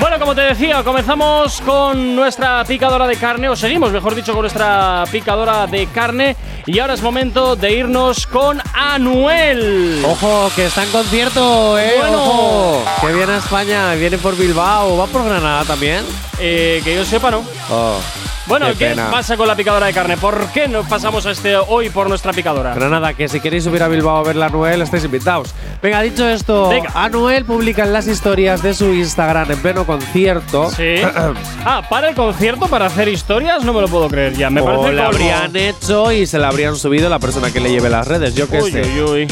Bueno, como te decía, comenzamos con nuestra picadora de carne, o seguimos, mejor dicho, con nuestra picadora de carne. Y ahora es momento de irnos con Anuel. Ojo, que está en concierto, eh. Bueno. Ojo, que viene a España, viene por Bilbao, va por Granada también. Eh, que yo sepa, ¿no? Oh, Bueno, qué ¿qué, pena. pasa con la picadora de carne? ¿Por qué nos pasamos a este hoy por nuestra picadora? Granada, que si queréis subir a Bilbao a ver la Anuel, estáis invitados. Venga, dicho esto, Venga. Anuel publica en las historias de su Instagram en pleno concierto. Sí. ah, para el concierto, para hacer historias, no me lo puedo creer ya. Me o parece como- habrían hecho y se la habrían subido la persona que le lleve las redes, yo qué Uy, sé. uy, uy.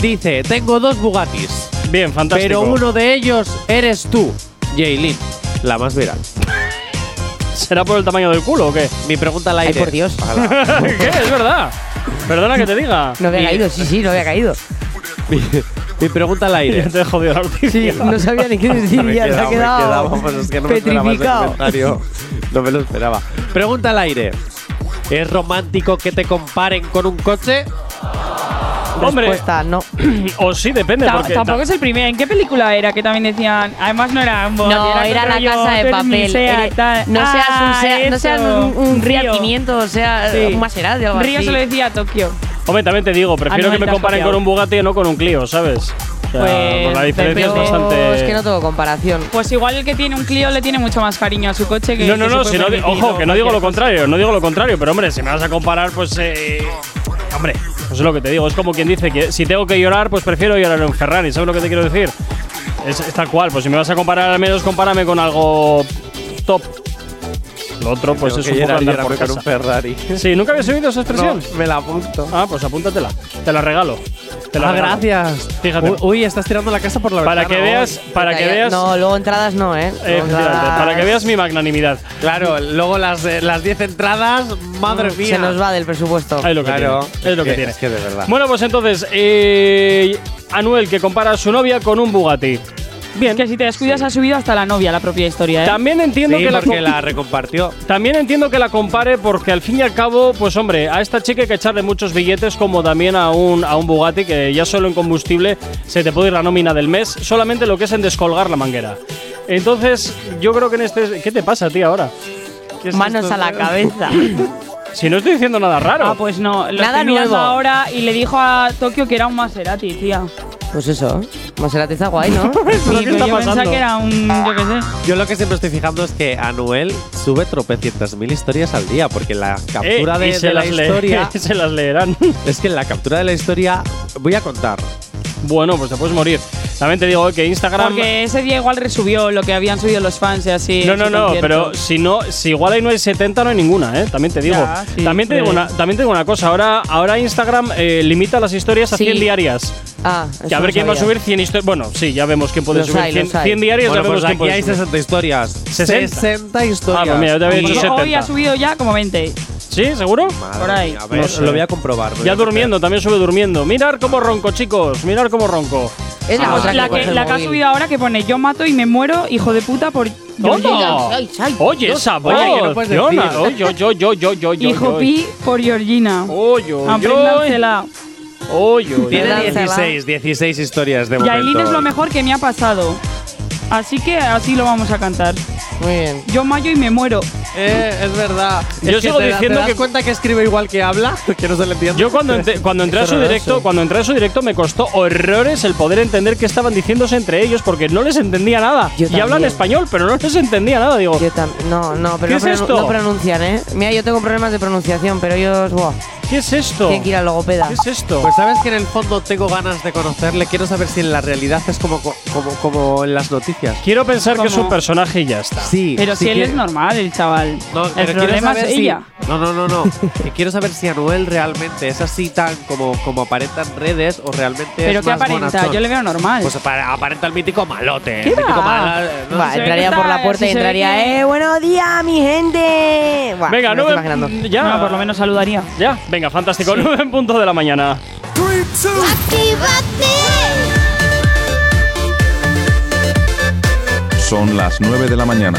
Dice, tengo dos Bugattis, Bien, fantástico. pero uno de ellos eres tú, Jaylin, la más viral. ¿Será por el tamaño del culo o qué? Mi pregunta al aire. por Dios. ¿Qué? Es verdad. Perdona que te diga. No había Y- caído, sí, sí, no había caído. mi, mi pregunta al Ya aire. te he jodido la noticia. Sí, no sabía ni qué decir, Me ya se ha quedado, me he quedado quedado, vamos, es que no me esperaba ese petrificado. comentario. No me lo esperaba. Pregunta al aire. ¿Es romántico que te comparen con un coche? Hombre, Respuesta, no. o sí, depende. Ta- porque tampoco ta- es el primero. ¿En qué película era? Que también decían. Además, no era Bugatti, No, era otro la rollo, casa de papel. Seat, Eres- tal. no seas un, Ah, Seat- no seas un, un Río. Fiat 500, o sea, Sí. un Maserati, algo Río así. se lo decía a Tokio. Hombre, también te digo, prefiero que me comparen copiado. con un Bugatti y no con un Clio, ¿sabes? O sea, Pues, la diferencia es bastante. es que no tengo comparación. Pues igual el que tiene un Clio le tiene mucho más cariño a su coche que. No, no, que no, si no ojo, o que no digo lo contrario, no digo lo contrario, pero hombre, si me vas a comparar, pues. Eh, hombre, pues es lo que te digo, es como quien dice que si tengo que llorar, pues prefiero llorar en Ferrari, ¿sabes lo que te quiero decir? Es, es tal cual, pues si me vas a comparar, al menos compárame con algo top. Lo otro, pues es un poco andar por casa. un Ferrari. Sí, ¿nunca habías oído esa expresión? No, me la apunto. Ah, pues apúntatela. Te la regalo. Te la Ah, regalo. gracias. Fíjate. Uy, estás tirando la casa por la Para ventana que veas, para que veas. No, luego entradas no, ¿eh? Entradas- para que veas mi magnanimidad. Claro, luego las eh, las 10 entradas, madre mía. Se nos va del presupuesto. Es lo que Claro, tiene. Es lo que, que- tiene. es que de verdad. Bueno, pues entonces, eh, Anuel que compara a su novia con un Bugatti. Bien. Que si te descuidas ha subido hasta la novia la propia historia, ¿eh? También entiendo Sí, que la, porque co- la recompartió. también entiendo que la compare porque al fin y al cabo, pues hombre, a esta chica hay que echarle muchos billetes como también a un, a un Bugatti que ya solo en combustible se te puede ir la nómina del mes, solamente lo que es en descolgar la manguera. Entonces, yo creo que en este... ¿Qué te pasa a ti ahora? ¿Qué es Manos esto? a la cabeza. Si no estoy diciendo nada raro. Ah, pues no. Lo Nada nuevo. ahora y le dijo a Tokio que era un Maserati, tía. Pues eso, Maserati está guay, ¿no? ¿Pero Sí, qué pero está yo pasando? pensaba que era un. Yo qué sé. Yo lo que siempre estoy fijando es que Anuel sube tropecientas mil historias al día, porque la captura Eh, de, y se de la las lee- historia se las leerán. es que en la captura de la historia voy a contar. Bueno, pues te puedes morir. También te digo que Instagram. Porque ese día igual resubió lo que habían subido los fans y así. No, no, no, pero si no, si igual ahí no hay 70, no hay ninguna, ¿eh? También te digo. Ya, sí, también, te digo una, también te digo una cosa, ahora, ahora Instagram eh, limita las historias a Sí. 100 diarias. Ah, Que a ver quién va a sabía. subir 100 historias. Bueno, sí, ya vemos quién puede Los subir hay, 100, los hay. 100 diarias, Bueno, ya vemos pues quién aquí puede hay subir. 60 historias. 60. 60 historias. Ah, pues mira, yo te había dicho Hoy 70. ha subido ya como 20. ¿Sí? ¿Seguro? Madre Por ahí. mía, a ver, No sé. lo voy a comprobar. voy Ya a durmiendo, también sube durmiendo. Mirar cómo ronco, chicos. Mirar cómo ronco. Es la Ah, otra la que, coge que, el la que ha móvil. subido ahora que pone yo mato y me muero, hijo de puta, por. Ay, ay, Oye, Dios. esa voz, Oye, que no puedes decir. Oye, oye, oye, oye, oye, oye, Hijo oye. pi por Georgina. Oye, oye, Apréndansela. oye, oye. Tiene Dánsela. 16, 16 historias de Yailin momento. es lo mejor que me ha pasado. Así que así lo vamos a cantar. Muy bien. Yo mayo y me muero. Eh, es verdad. Yo Es que sigo te, diciendo ¿te das que- cuenta que escribe igual que habla? Que no se le entiende. Yo cuando, ente- cuando entré a su directo, cuando entré a su directo me costó horrores el poder entender qué estaban diciéndose entre ellos porque no les entendía nada. Yo y hablan también. español, pero no les entendía nada, digo. Yo no, no, pero ¿Qué no, es pronun- esto? no pronuncian, ¿eh? Mira, yo tengo problemas de pronunciación, pero ellos, buah, ¿Qué es esto? tienen que ir al logopeda. ¿Qué es esto? Pues sabes que en el fondo tengo ganas de conocerle. Quiero saber si en la realidad es como, como, como en las noticias. Quiero pensar que es un personaje y ya está. Sí. Pero si él es normal, el chaval. No, el pero quiero problema es saber si-. No, no, no, no. Que quiero saber si Anuel realmente es así tan como, como aparenta en redes o realmente Pero es ¿qué más aparenta? bonachón. Yo le veo normal. Pues apare- aparenta el mítico malote. ¿Qué el mítico mal- no entraría por la puerta si y entraría, ¡eh, buenos días, mi gente! Buah, Venga, imaginando. Ya. No, por lo menos saludaría. Ya, venga, fantástico. 9 en punto de la mañana. Son las 9 de la mañana.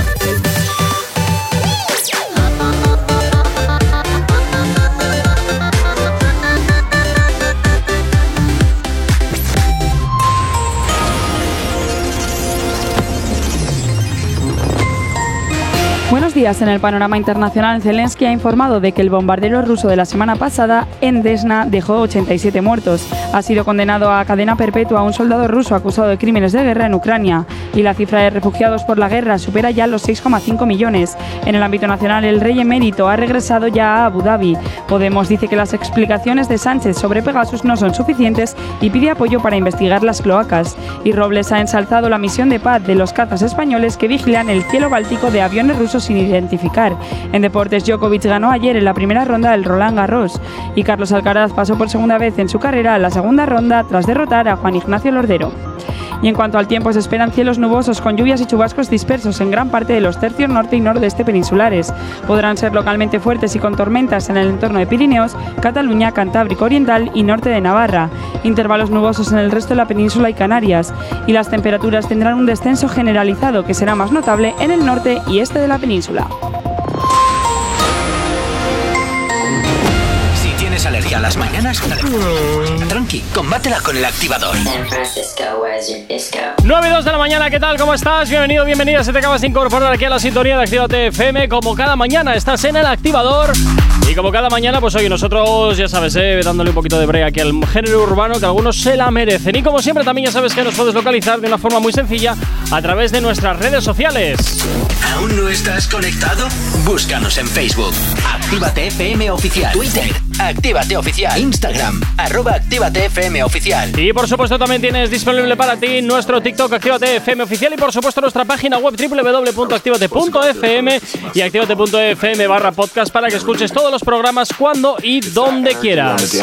Buenos días. En el panorama internacional, Zelensky ha informado de que el bombardero ruso de la semana pasada en Desna dejó 87 muertos. Ha sido condenado a cadena perpetua a un soldado ruso acusado de crímenes de guerra en Ucrania. Y la cifra de refugiados por la guerra supera ya los 6,5 millones. En el ámbito nacional, el rey emérito ha regresado ya a Abu Dhabi. Podemos dice que las explicaciones de Sánchez sobre Pegasus no son suficientes y pide apoyo para investigar las cloacas. Y Robles ha ensalzado la misión de paz de los cazas españoles que vigilan el cielo báltico de aviones rusos sin identificar. En deportes, Djokovic ganó ayer en la primera ronda del Roland Garros y Carlos Alcaraz pasó por segunda vez en su carrera a la segunda ronda tras derrotar a Juan Ignacio Lordero. Y en cuanto al tiempo, se esperan cielos nubosos con lluvias y chubascos dispersos en gran parte de los tercios norte y nordeste peninsulares. Podrán ser localmente fuertes y con tormentas en el entorno de Pirineos, Cataluña, Cantábrico Oriental y norte de Navarra. Intervalos nubosos en el resto de la península y Canarias. Y las temperaturas tendrán un descenso generalizado que será más notable en el norte y este de la península. Tienes alergia a las mañanas, tranqui, combátela con el activador. 9 y 2 de la mañana, ¿qué tal? ¿Cómo estás? Bienvenido, bienvenida. Si te acabas de incorporar aquí a la sintonía de Actívate FM, como cada mañana estás en el activador. Y como cada mañana, pues hoy nosotros, ya sabes, eh, dándole un poquito de break aquí al género urbano que algunos se la merecen. Y como siempre, también ya sabes que nos puedes localizar de una forma muy sencilla a través de nuestras redes sociales. ¿Aún no estás conectado? Búscanos en Facebook. Actívate FM Oficial. Twitter. Actívate Oficial. Instagram. Arroba Actívate FM Oficial. Y por supuesto también tienes disponible para ti nuestro TikTok Actívate FM oficial y por supuesto nuestra página web www.activate.fm y activate.fm barra podcast para que escuches todos los programas cuando y donde quieras.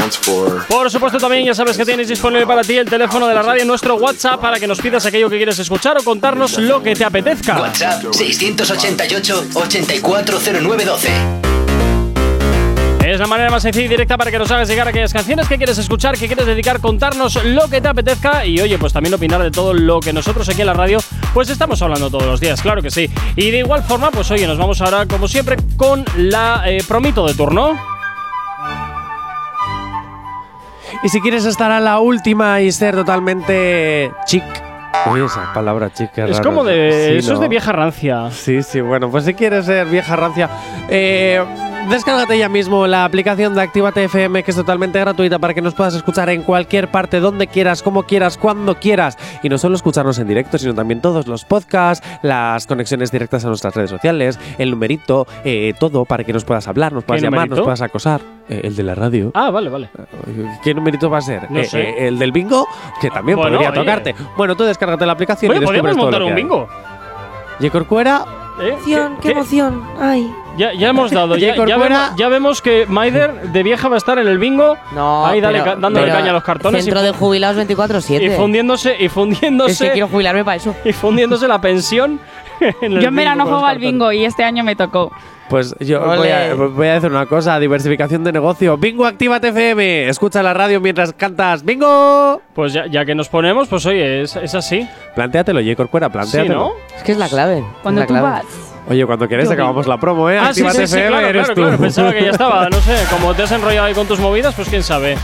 Por supuesto también ya sabes que tienes disponible para ti el teléfono de la radio, nuestro WhatsApp para que nos pidas aquello que quieres escuchar o contarnos lo que te apetezca. WhatsApp 688 840912. Es la manera más sencilla y directa para que nos hagas llegar aquellas canciones que quieres escuchar, que quieres dedicar, contarnos lo que te apetezca y oye, pues también opinar de todo lo que nosotros aquí en la radio pues estamos hablando todos los días, claro que sí. Y de igual forma, pues oye, nos vamos ahora como siempre con la eh, promito de turno. Y si quieres estar a la última y ser totalmente chic. Oye, esa palabra chic Es raro. como de... Sí, eso es de vieja rancia. Sí, sí, bueno, pues si quieres ser vieja rancia, eh, Descárgate ya mismo la aplicación de Actívate FM, que es totalmente gratuita para que nos puedas escuchar en cualquier parte, donde quieras, como quieras, cuando quieras. Y no solo escucharnos en directo, sino también todos los podcasts, las conexiones directas a nuestras redes sociales, el numerito, eh, todo para que nos puedas hablar, nos puedas ¿Qué llamar, numerito? nos puedas acosar. Eh, el de la radio. Ah, vale, vale. ¿Qué numerito va a ser? No Eh, sé. eh, el del bingo, que también Bueno, podría oye. tocarte. Bueno, tú descárgate la aplicación Oye, y descubres todo lo montar que un hay. bingo. Y Corcuera, ¿Eh? Emoción, qué, ¿Qué? emoción. Ay. Ya, ya hemos dado, ya, Y ya vemos, ya vemos que Maider de vieja va a estar en el bingo. No, ahí dale, pero- ca- dándole pero caña a los cartones y, Centro de jubilados 24-7. y fundiéndose y fundiéndose Es que quiero jubilarme para eso. y fundiéndose la pensión. Yo en verano juego al bingo y este año me tocó. Pues yo voy a, voy a decir una cosa, diversificación de negocio. Bingo, actívate FM. Escucha la radio mientras cantas. ¡Bingo! Pues ya, ya que nos ponemos, pues oye, es, es así. Plantéatelo, J. Corcuera, Sí, plantéatelo. ¿no? Es que es la clave. Cuando tú clave. vas. Oye, cuando quieres Yo acabamos la promo, ¿eh? Ah, sí, sí, sí, claro, eres claro, tú. claro. Pensaba que ya estaba, no sé, como te has enrollado ahí con tus movidas, pues quién sabe.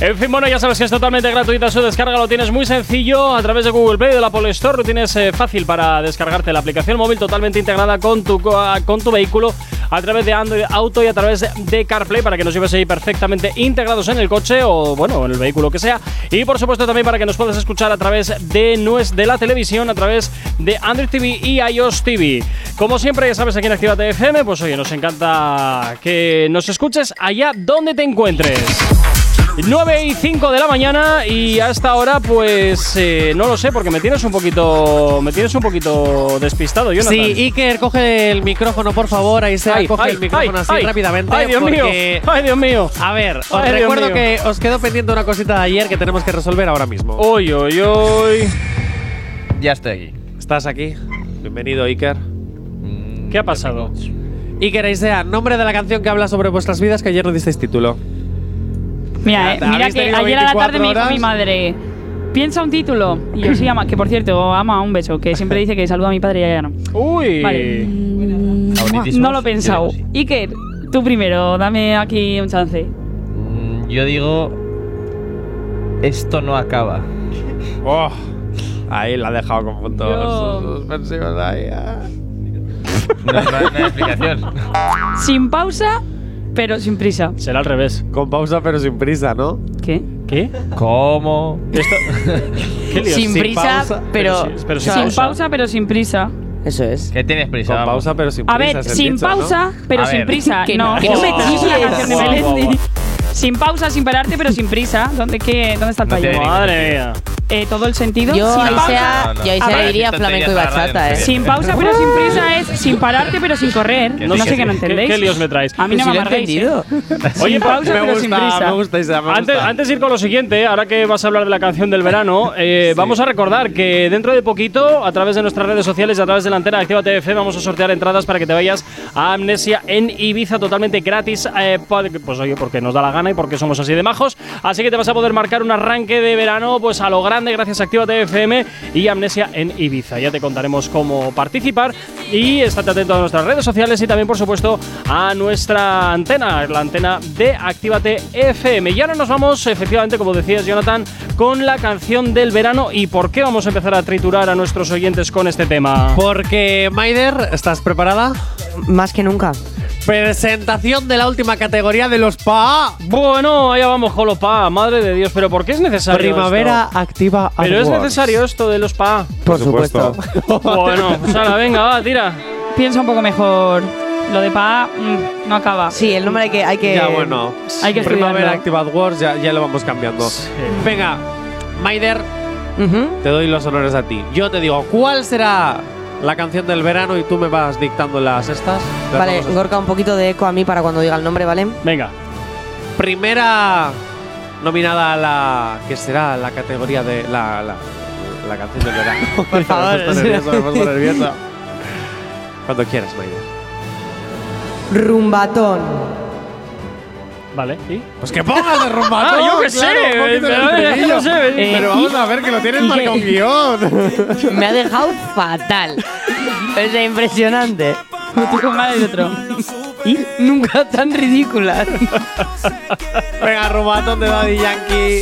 En fin, bueno, ya sabes que es totalmente gratuita su descarga, lo tienes muy sencillo a través de Google Play, de la Apple Store, lo tienes eh, fácil para descargarte la aplicación móvil totalmente integrada con tu, ah, con tu vehículo a través de Android Auto y a través de CarPlay para que nos lleves ahí perfectamente integrados en el coche o, bueno, en el vehículo que sea. Y por supuesto también para que nos puedas escuchar a través de, de la televisión, a través de Android TV y iOS TV. Como siempre, ya sabes, aquí en Actívate FM, pues oye, nos encanta que nos escuches allá donde te encuentres. 9 y 5 de la mañana y a esta hora pues eh, no lo sé porque me tienes un poquito me tienes un poquito despistado Jonathan. Sí, Iker, coge el micrófono, por favor. Ahí se Ay, coge ay, el micrófono ay, así ay. rápidamente. Ay, Dios mío. Ay, Dios mío. A ver, os recuerdo que os quedó pendiente una cosita de ayer que tenemos que resolver ahora mismo. Uy, uy, uy. Ya estoy aquí. ¿Estás aquí? Bienvenido, Iker. ¿Qué ha pasado? Iker Aisea, nombre de la canción que habla sobre vuestras vidas que ayer no disteis título. Mira, eh, mira que ayer a la 24 tarde me dijo mi madre. Piensa un título. Y yo sí, ama, que por cierto, ama un beso, que siempre dice que saluda a mi padre y ya no. Uy. Vale. No lo he pensado. Iker, tú primero, dame aquí un chance. Mm, Yo digo. Esto no acaba. Oh, ahí la ha dejado con puntos Yo- suspensivos ahí. ah. No, no- no hay explicación. Sin pausa, pero sin prisa. Será al revés. Con pausa pero sin prisa, ¿no? ¿Qué? ¿Qué? ¿Cómo? Esto ¿Qué líos? Sin, Sin prisa, pausa, pero. pero sí- pero o sea, sin Sin pausa, pero sin prisa. Eso es. ¿Qué tienes prisa? Con Vamos. pausa pero sin A prisa. ver, es el sin dicho, ¿no? pausa, pero A sin ver. prisa. Que no, no, que que no me la canción de Melendi. Sin pausa, sin pararte, pero sin prisa. ¿Dónde, qué, ¿dónde está el No ningún Madre mía. Eh, todo el sentido. Yo sin ahí pausa. sea, No, no. yo ahí sea diría flamenco y bachata, eh. Sin pausa, pero sin prisa es sin pararte, pero sin correr. Que No sí, sé sí. no ¿Qué, entendéis. qué líos me traes? A mí no Sí me entendido. ¿eh? Oye, sin pausa, me pero sin gusta, prisa. me gusta Isa, me Antes, gusta. antes de ir con lo siguiente, ahora que vas a hablar de la canción del verano, eh, vamos a recordar que dentro de poquito, a través de nuestras redes sociales y a través de la antena de Activa TF, vamos a sortear entradas para que te vayas a Amnesia en Ibiza totalmente gratis. eh, pues oye, porque nos da la gana y porque somos así de majos. Así que te vas a poder marcar un arranque de verano pues a lo grande gracias a Activa FM y Amnesia en Ibiza. Ya te contaremos cómo participar y estate atento a nuestras redes sociales y también, por supuesto, a nuestra antena, la antena de Actívate FM. Y ahora nos vamos, efectivamente, como decías, Jonathan, con la canción del verano. ¿Y por qué vamos a empezar a triturar a nuestros oyentes con este tema? Porque, Maider, ¿estás preparada? Más que nunca. Presentación de la última categoría de los PA. Bueno, allá vamos con los PA, madre de Dios, pero ¿por qué es necesario? Primavera esto? activa Pero es necesario esto de los PA. Por supuesto. Bueno, pues ahora, venga, va, tira. Piensa un poco mejor. Lo de Pa mm, no acaba. Sí, el nombre hay que. Hay que Ya, bueno. Hay que Primavera. Active Awards ya, ya lo vamos cambiando. Venga, Maider, te doy los honores a ti. Yo te digo, ¿cuál será la canción del verano y tú me vas dictando las estas? Las Vale, Gorka, un poquito de eco a mí para cuando diga el nombre, ¿vale? Venga. Primera nominada a la. que será la categoría de. la, la, la canción del verano. Por favor. me nervioso, me puesto nervioso. Cuando quieras, Maider. Rumbatón. Vale, ¿y? Pues que pongas de rumbatón. Ah, yo qué sé, claro, poquito pero no sé, eh, pero vamos a ver que lo tienes marcado un guion. Me ha dejado fatal. Es impresionante. Tú con ganas de otro. Y nunca tan ridícula. Venga, rumbatón de Daddy Yankee.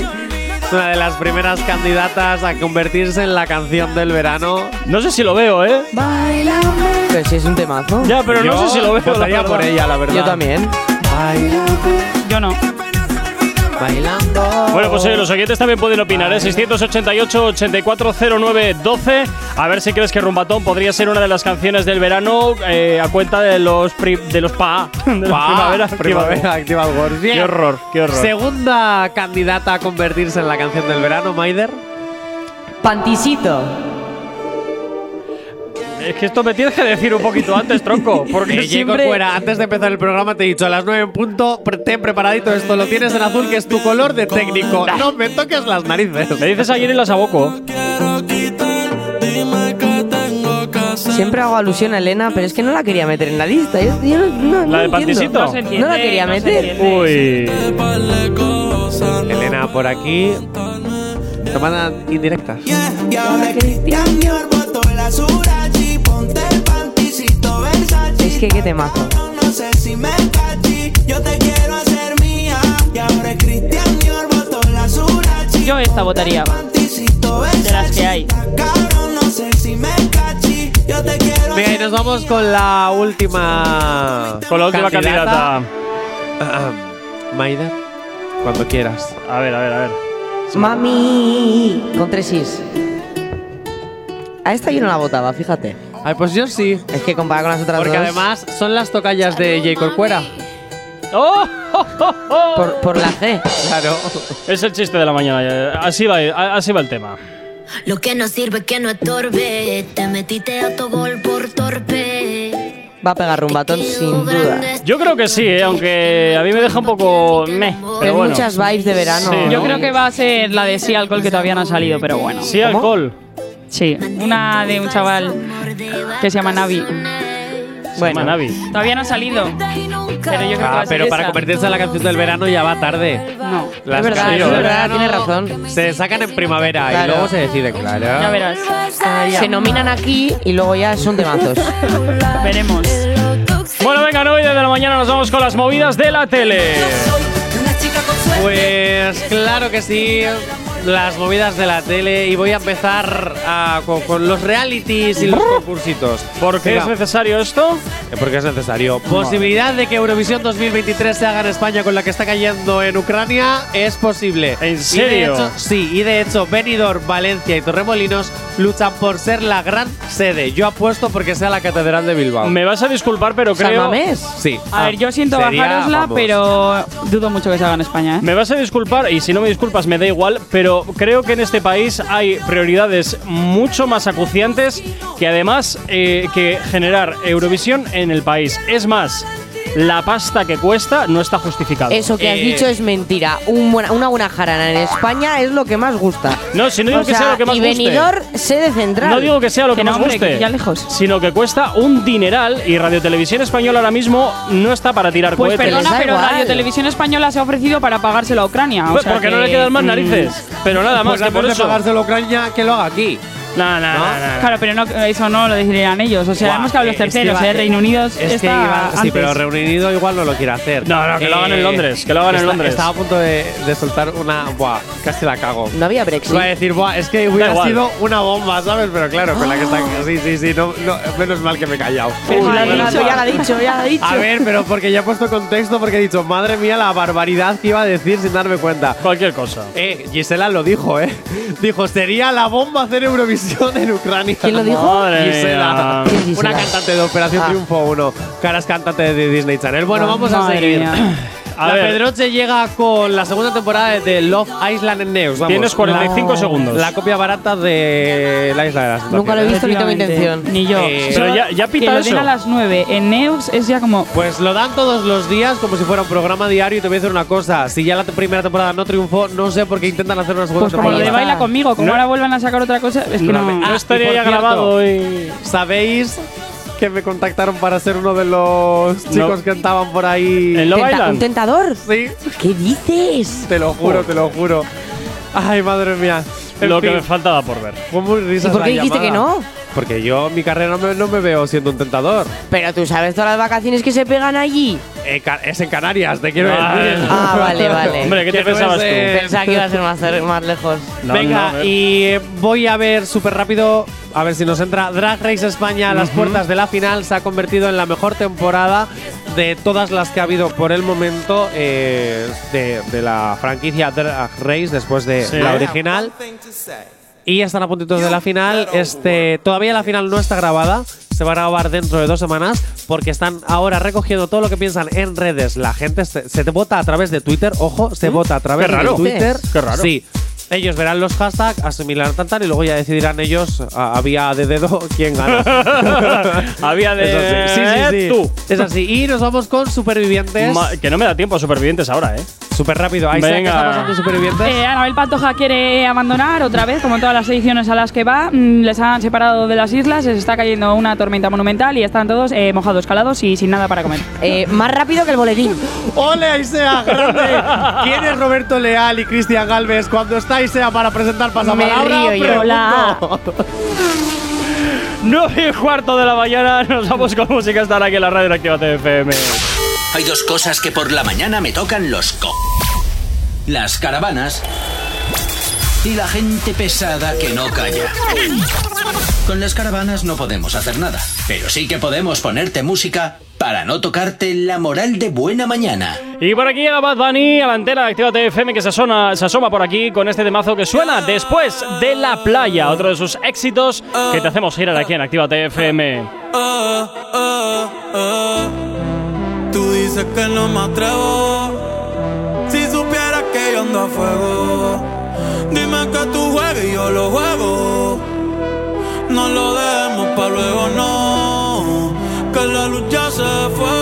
Es una de las primeras candidatas a convertirse en la canción del verano. No sé si lo veo, ¿eh? Bailame Pero si es un temazo. Ya, pero no Yo sé si lo veo. la votaría por ella, la verdad. Yo también. Yo no. Bailando. Bueno, pues eh, los oyentes también pueden opinar, ¿eh? 688-8409-12. A ver si crees que Rumbatón podría ser una de las canciones del verano eh, a cuenta de los, pri- de los PA. De los Pa, primavera. primavera, Activa Wars. Qué horror, qué horror. Segunda candidata a convertirse en la canción del verano, Maider. Pantisito. Es que esto me tienes que decir un poquito antes, tronco. Porque Eh, siempre. Cuera, antes de empezar el programa te he dicho a las 9 en punto, ten preparadito esto, lo tienes en azul que es tu color de técnico. No me toques las narices. Me dices ayer y las aboco. Siempre hago alusión a Elena, pero es que no la quería meter en la lista. Yo, yo no, no- no ¿La de entiendo. Pantisito? No se entiende, No la quería meter. Uy. Elena, por aquí. Te mandan indirectas. Y ahora Es que qué temazo. No sé si me cachi Yo te quiero hacer mía Y ahora Cristian Dior botó la surachi Yo esta votaría. De las que hay. Cabrón, no sé si me cachi Yo te quiero Venga, y nos vamos con la última. Con la última candidata. Maider, cuando quieras. A ver, a ver, a ver. Mami. Con tres is. A esta yo no la votaba, fíjate. Ay, pues yo sí. Es que comparado con las otras Porque dos. además son las tocallas de J. Cuera. ¡Oh! Por, por la C. Claro. Es el chiste de la mañana. ya. Así va, así va el tema. Lo que no sirve que no estorbe. Te metiste a tu gol por torpe. Va a pegar rumbatón sin duda. Yo creo que sí, ¿eh? aunque a mí me deja un poco meh. Pero bueno. muchas vibes de verano. Sí, Yo creo que va a ser la de Sí Alcohol que todavía no ha salido, pero bueno. Sí, alcohol. Sí, una de un chaval que se llama Navi. Bueno, Navi. Todavía no ha salido. Pero yo creo que va Ah, a ser pero para esa. convertirse en la canción del verano ya va tarde. No. Las Es verdad, es verdad, tienes razón. Se sacan en primavera y luego se decide, claro. Ya verás. Se nominan aquí y luego ya son temazos. Veremos. Bueno, venga, 9 de la mañana nos vamos con las movidas de la tele. Pues claro que sí, las movidas de la tele y voy a empezar ah, con, con los realities y los concursitos. ¿Por qué es necesario esto? Eh, Porque es necesario. Posibilidad de que Eurovisión 2023 se haga en España con la que está cayendo en Ucrania es posible. ¿En Y de serio? hecho- sí, y de hecho Benidorm, Valencia y Torremolinos luchan por ser la gran sede. Yo apuesto porque sea la Catedral de Bilbao. Me vas a disculpar, pero ¿San creo. Mamés? Sí. A ver, yo siento Sería, vamos. pero dudo mucho que se haga en España. ¿eh? Me vas a disculpar, y si no me disculpas me da igual, pero creo que en este país hay prioridades mucho más acuciantes que además eh, que generar Eurovisión en el país. Es más, la pasta que cuesta no está justificado. Eso que has Eh. dicho es mentira. Un buena- una buena jarana en España es lo que más gusta. No, si no digo O que sea sea, lo que más y guste. Benidorm, sede central. No digo que sea lo que, Que no, más hombre, guste, que ya lejos. sino que cuesta un dineral y Radio Televisión Española ahora mismo no está para tirar Pues cohetes. perdona, da pero igual. Radio Televisión Española se ha ofrecido para pagárselo a Ucrania. o Pues sea porque que, no le quedan más mm, narices. Pero nada más Pues que por de eso. pagárselo a Ucrania, que lo haga aquí. No, no, no, no. Claro, pero no, eso no lo decidirían ellos. O sea, Buah, hemos que los es que terceros, iba- ¿eh? Reino Unido Es que está iba- sí, antes. pero Reino Unido igual no lo quiere hacer. No, no, que lo hagan en Londres, que lo hagan en Londres. Estaba a punto de, de soltar una. Buah, casi la cago. No había Brexit. Iba a decir, buah, es que hubiera igual. sido una bomba, ¿sabes? Pero claro, con la que está. Sí, sí, sí, no, no, menos mal que me he callado. Pero si lo ha menos dicho, mal. ya lo ha dicho, ya lo ha dicho. A ver, pero porque ya he puesto contexto, porque he dicho, madre mía, la barbaridad que iba a decir sin darme cuenta. Cualquier cosa. Eh, Gisela lo dijo, ¿eh? Dijo, sería la bomba hacer Eurovisión en Ucrania. ¿Quién lo dijo? Madre Gisela. mía. Una cantante de Operación Ah. Triunfo 1. Caras cantante de Disney Channel. Bueno, vamos a Madre seguir. mía. A la ver. Pedroche llega con la segunda temporada de Love Island en News. Vamos. Tienes 45 La- segundos. La copia barata de la isla de las Nunca lo he visto ni tengo intención. Ni yo. Eh, Pero ya- ya que pita lo eso. den a las 9 en Neus es ya como. Pues lo dan todos los días como si fuera un programa diario y te voy a decir una cosa. Si ya la primera temporada no triunfó, no sé por qué intentan hacer una segunda Pues como lo de temporada. baila conmigo, como No. ahora vuelvan a sacar otra cosa, es que no. Ah, No y estaría ya cierto, grabado y. ¿Sabéis que me contactaron para ser uno de los chicos que estaban por ahí? ¿En Island? ¿Un tentador? Sí, ¿Qué dices? te lo juro, te lo juro. Ay, madre mía. En Lo que fin, me faltaba por ver. fue muy risa ¿Y por la qué dijiste que llamada. no? Porque yo mi carrera no me, no me veo siendo un tentador. Pero tú sabes todas las vacaciones que se pegan allí. Eh, es en Canarias, te quiero Ah, decir. Ah, vale, vale. Hombre, ¿qué te Que no pensabas tú? Pensaba que iba a ser más, más lejos. No, Venga, no, y eh, voy a ver súper rápido a ver si nos entra. Drag Race España a las puertas de la final se ha convertido en la mejor temporada de todas las que ha habido por el momento eh, de, de la franquicia Drag Race después de Sí. la original. Y están a puntitos de la final. Este, todavía la final no está grabada. Se va a grabar dentro de dos semanas porque están ahora recogiendo todo lo que piensan en redes. La gente se, se te vota a través de Twitter. Ojo, se vota a través Qué raro. de Twitter. Qué raro. Sí. Ellos verán los hashtags, asimilarán tantan y luego ya decidirán ellos a, a vía de dedo quién gana. A vía de- así. Sí, sí, sí. tú. Es así. Y nos vamos con supervivientes. Ma- que no me da tiempo a supervivientes ahora, ¿eh? Súper rápido. Ahí ¿qué Venga. está pasando supervivientes? Eh, Anabel Pantoja quiere abandonar otra vez, como en todas las ediciones a las que va. Mm, les han separado de las islas, les está cayendo una tormenta monumental y están todos eh, mojados, calados y sin nada para comer. Eh, más rápido que el boletín. ¡Ole, Aisea! ¡Grande! ¿Quién es Roberto Leal y Cristian Galvez cuando está Aisea para presentar pasapalabra? Me río yo. Pregunto. Hola. 9 y cuarto de la mañana, nos vamos con música estar aquí en la radio de Activa FM. Hay dos cosas que por la mañana me tocan los co. Las caravanas y la gente pesada que no calla. Con las caravanas no podemos hacer nada, pero sí que podemos ponerte música para no tocarte la moral de buena mañana. Y por aquí llega Bad Bunny a la antena de Activa FM que se, asoma, se asoma por aquí con este temazo que suena después de la playa. Otro de sus éxitos que te hacemos girar aquí en Activa FM. Tú dices que no me atrevo. Si supieras que yo ando a fuego, dime que tú juegas y yo lo juego. No lo dejemos para luego, no. Que la luz ya se fue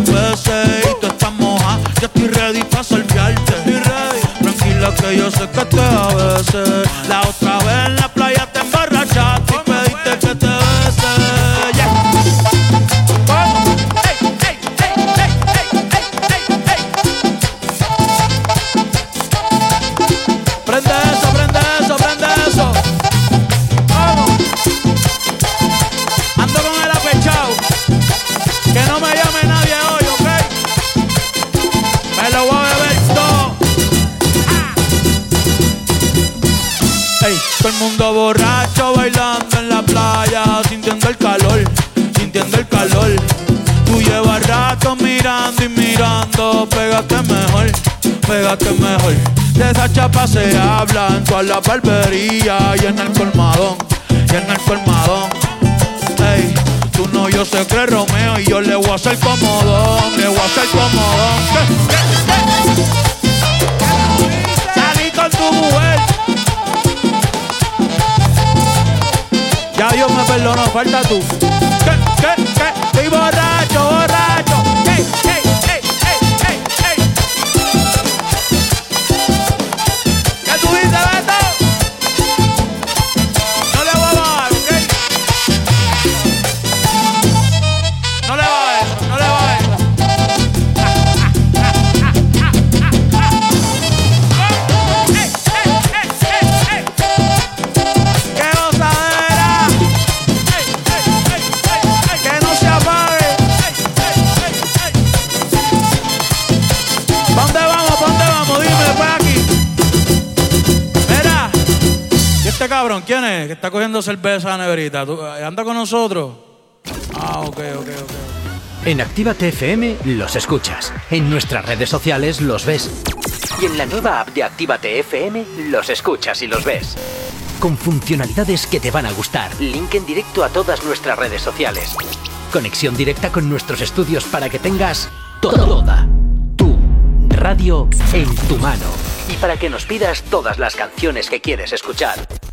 los peces. Y tú estás moja, estoy ready pa' salviarte. Tranquila que yo sé que te a veces. Pégate mejor. De esa chapa se habla en toda la barbería y en el colmadón, y en el colmadón. Ey, tú no, yo sé que es Romeo y yo le voy a hacer comodón, le voy a hacer comodón. ¿Qué? ¿Qué? ¿Qué? Salí con tu mujer. Ya Dios me perdonó, falta tú. ¿Qué? ¿Qué? ¿Qué? Estoy borracho, borracho. Ey, ¿quién es? Que está cogiendo cerveza a neverita. Eh, ¿Anda con nosotros? Ah, ok, ok, ok. En Activa TFM los escuchas. En nuestras redes sociales los ves. Y en la nueva app de Activa TFM los escuchas y los ves. Con funcionalidades que te van a gustar. Link en directo a todas nuestras redes sociales. Conexión directa con nuestros estudios para que tengas to toda tu radio en tu mano. Y para que nos pidas todas las canciones que quieres escuchar.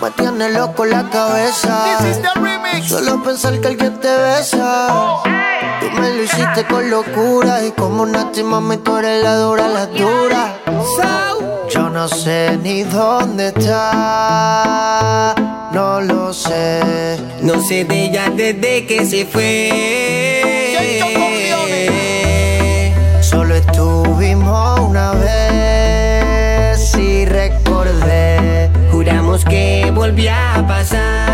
Me tiene loco la cabeza. Solo pensar que alguien te besa. Tú me lo hiciste con locura. Y como Nati, mami, tú eres la dura, la dura. Yo no sé ni dónde está. No lo sé. No sé de ella desde que se fue. Solo estuvimos una vez. que volví a pasar.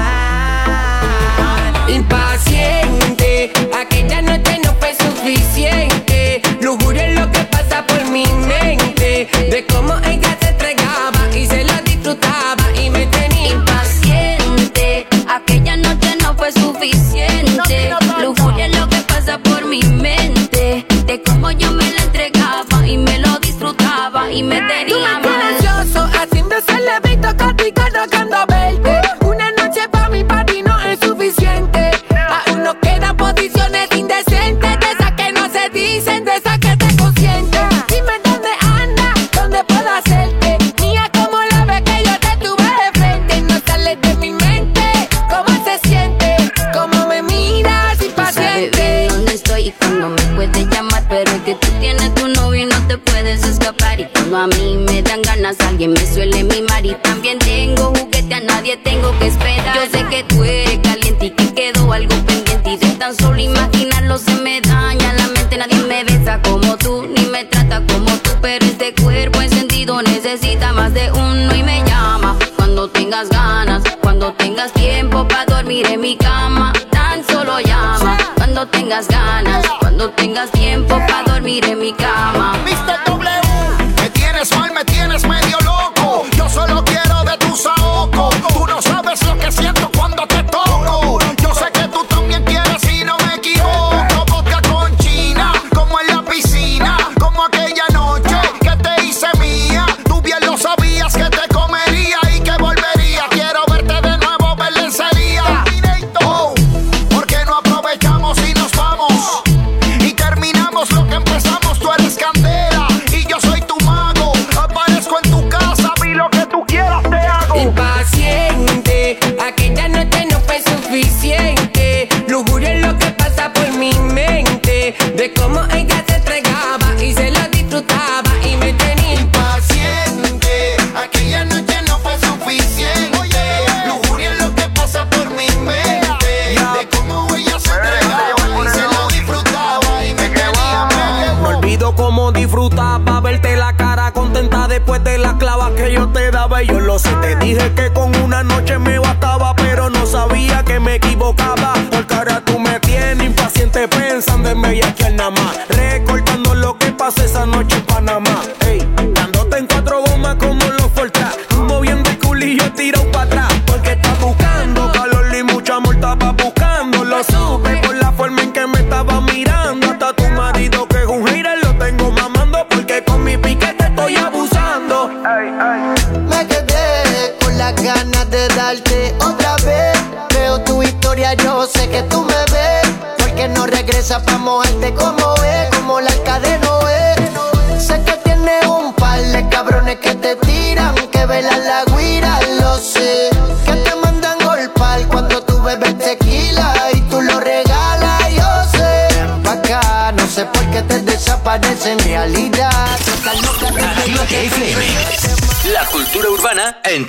Impaciente, aquella noche no fue suficiente. Lujuria es lo que pasa por mi mente. De cómo ella se entregaba y se la disfrutaba y me tenía impaciente. Aquella noche no fue suficiente. Lujuria es lo que pasa por mi mente. De cómo yo me la entregaba y me lo disfrutaba y me tenía se le visto Katy cada que anda verde. Una noche pa' mi party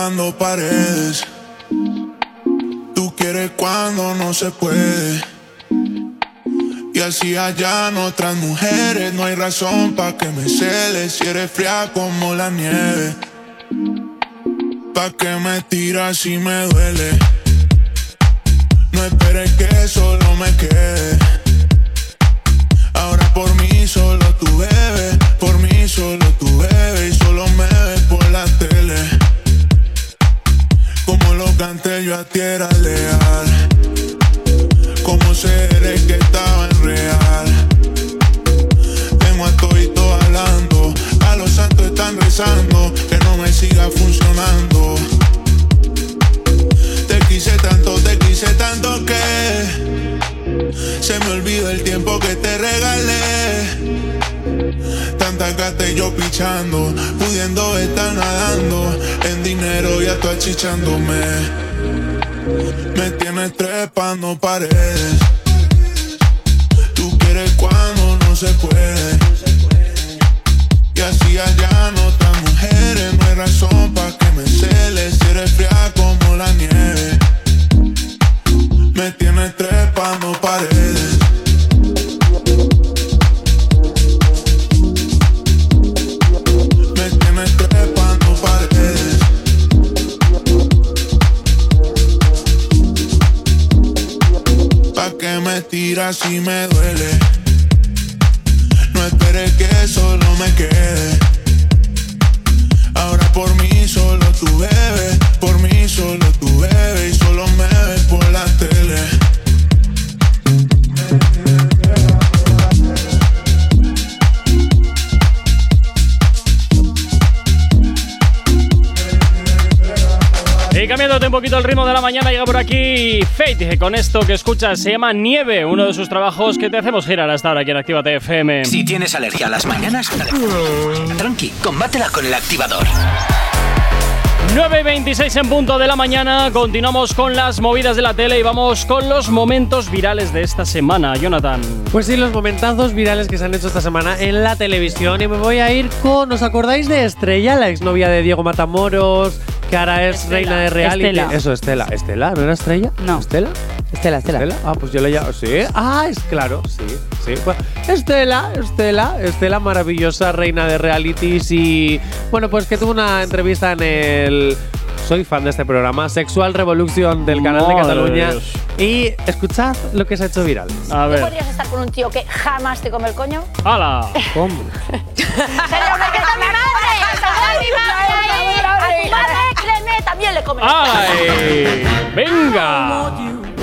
Trepando paredes. Tú quieres cuando no se puede. Y así hallan otras mujeres. No hay razón para que me celes. Si eres fría como la nieve. Pa' que me tiras si me duele. No esperes que solo me quede. Ahora por mí solo tú bebes. Canté yo a ti era leal. Como seres que estaban real. Tengo a todito hablando. A los santos están rezando. Que no me siga funcionando. Te quise tanto, te quise tanto que se me olvidó el tiempo que te regalé. Tanta gata y yo pichando, pudiendo estar nadando en dinero y tú achichándome. Me tienes trepando paredes. Tú quieres cuando no se puede. Y así allá no mujeres. No hay razón para que me celes. Si eres fría como la nieve. Tiras si me duele. No esperes que solo me quede. Ahora por mí solo tú bebes, por mí solo tú bebes y solo me ves por la tele. Un poquito el ritmo de la mañana, llega por aquí Fate con esto que escuchas, se llama Nieve, uno de sus trabajos que te hacemos girar hasta ahora aquí en Actívate FM. Si tienes alergia a las mañanas, tranqui, combátela con el activador. 9 y 26 en punto de la mañana, continuamos con las movidas de la tele y vamos con los momentos virales de esta semana. Jonathan. Pues sí, los momentazos virales que se han hecho esta semana en la televisión. Y me voy a ir con. ¿Os acordáis de Estrella, la exnovia de Diego Matamoros? Que ahora es Estela. reina de reality. Estela. Eso, Estela. ¿Estela? ¿No era Estrella? No. ¿Estela? Estela, Estela. Ah, pues yo le llamo. Sí. Ah, es claro, sí. Sí. Pues, Estela, Estela, Estela, maravillosa reina de realities. Y. Bueno, pues que tuvo una entrevista en el. Soy fan de este programa, Sexual Revolution del canal de Cataluña. Dios. Y escuchad lo que se ha hecho viral. A ¿Tú ver. podrías estar con un tío que jamás te come el coño? ¡Hala! ¿Cómo? ¡Pero me queda mi madre! ¡A mi madre! ¡A tu madre, también le come! ¡Ay! ¡Venga!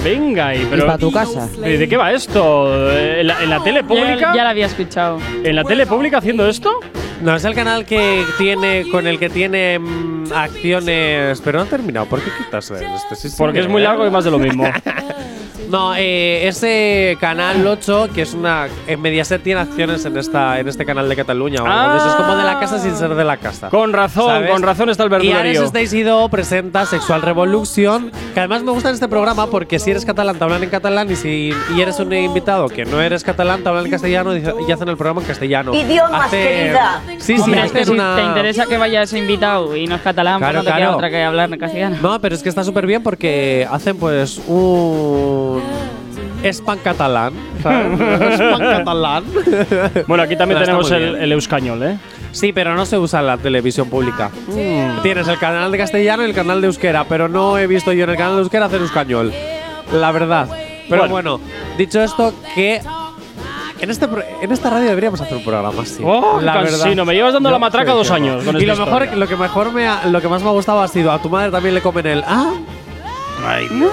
Venga, y pero. Y pa' tu casa. ¿Y ¿De qué va esto? ¿En la, en la tele pública? Ya, ya la había escuchado. ¿En la tele pública haciendo esto? No, es el canal que tiene, con el que tiene mm, acciones. Pero no ha terminado. ¿Por qué quitas este? Sí, sí, Porque es muy largo y más de lo mismo. No, eh, ese canal 8, que es una. En Mediaset tiene acciones en esta en este canal de Cataluña. o algo de eso. Es como de la casa sin ser de la casa. Con razón, ¿Sabes? con razón está el Y Ares verdulerío. Esteixido presenta Sexual Revolution, que además me gusta en este programa porque si eres catalán te hablan en catalán y si y eres un invitado que no eres catalán te hablan en castellano y, y hacen el programa en castellano. Idiomas, Hace- querida. Sí, sí, Hombre, es hacen que si una- te interesa que vaya ese invitado y no es catalán, Claro, pues no te queda claro. otra que hablar en castellano. No, pero es que está súper bien porque hacen pues un Catalán. ¿sabes? Span catalán. Bueno, aquí también Pero está tenemos muy el, bien. el euskañol, ¿eh? Sí, pero no se usa en la televisión pública. Mm. Tienes el canal de castellano y el canal de euskera, pero no he visto yo en el canal de euskera hacer español. La verdad. Pero bueno, dicho esto, que en, este, pro- en esta radio deberíamos hacer un programa así. Oh, la cansino, me llevas dando la matraca dos años con Y esta lo mejor, historia. lo que mejor me ha- lo que más me ha gustado ha sido a tu madre también le comen el ah. Ay, Dios.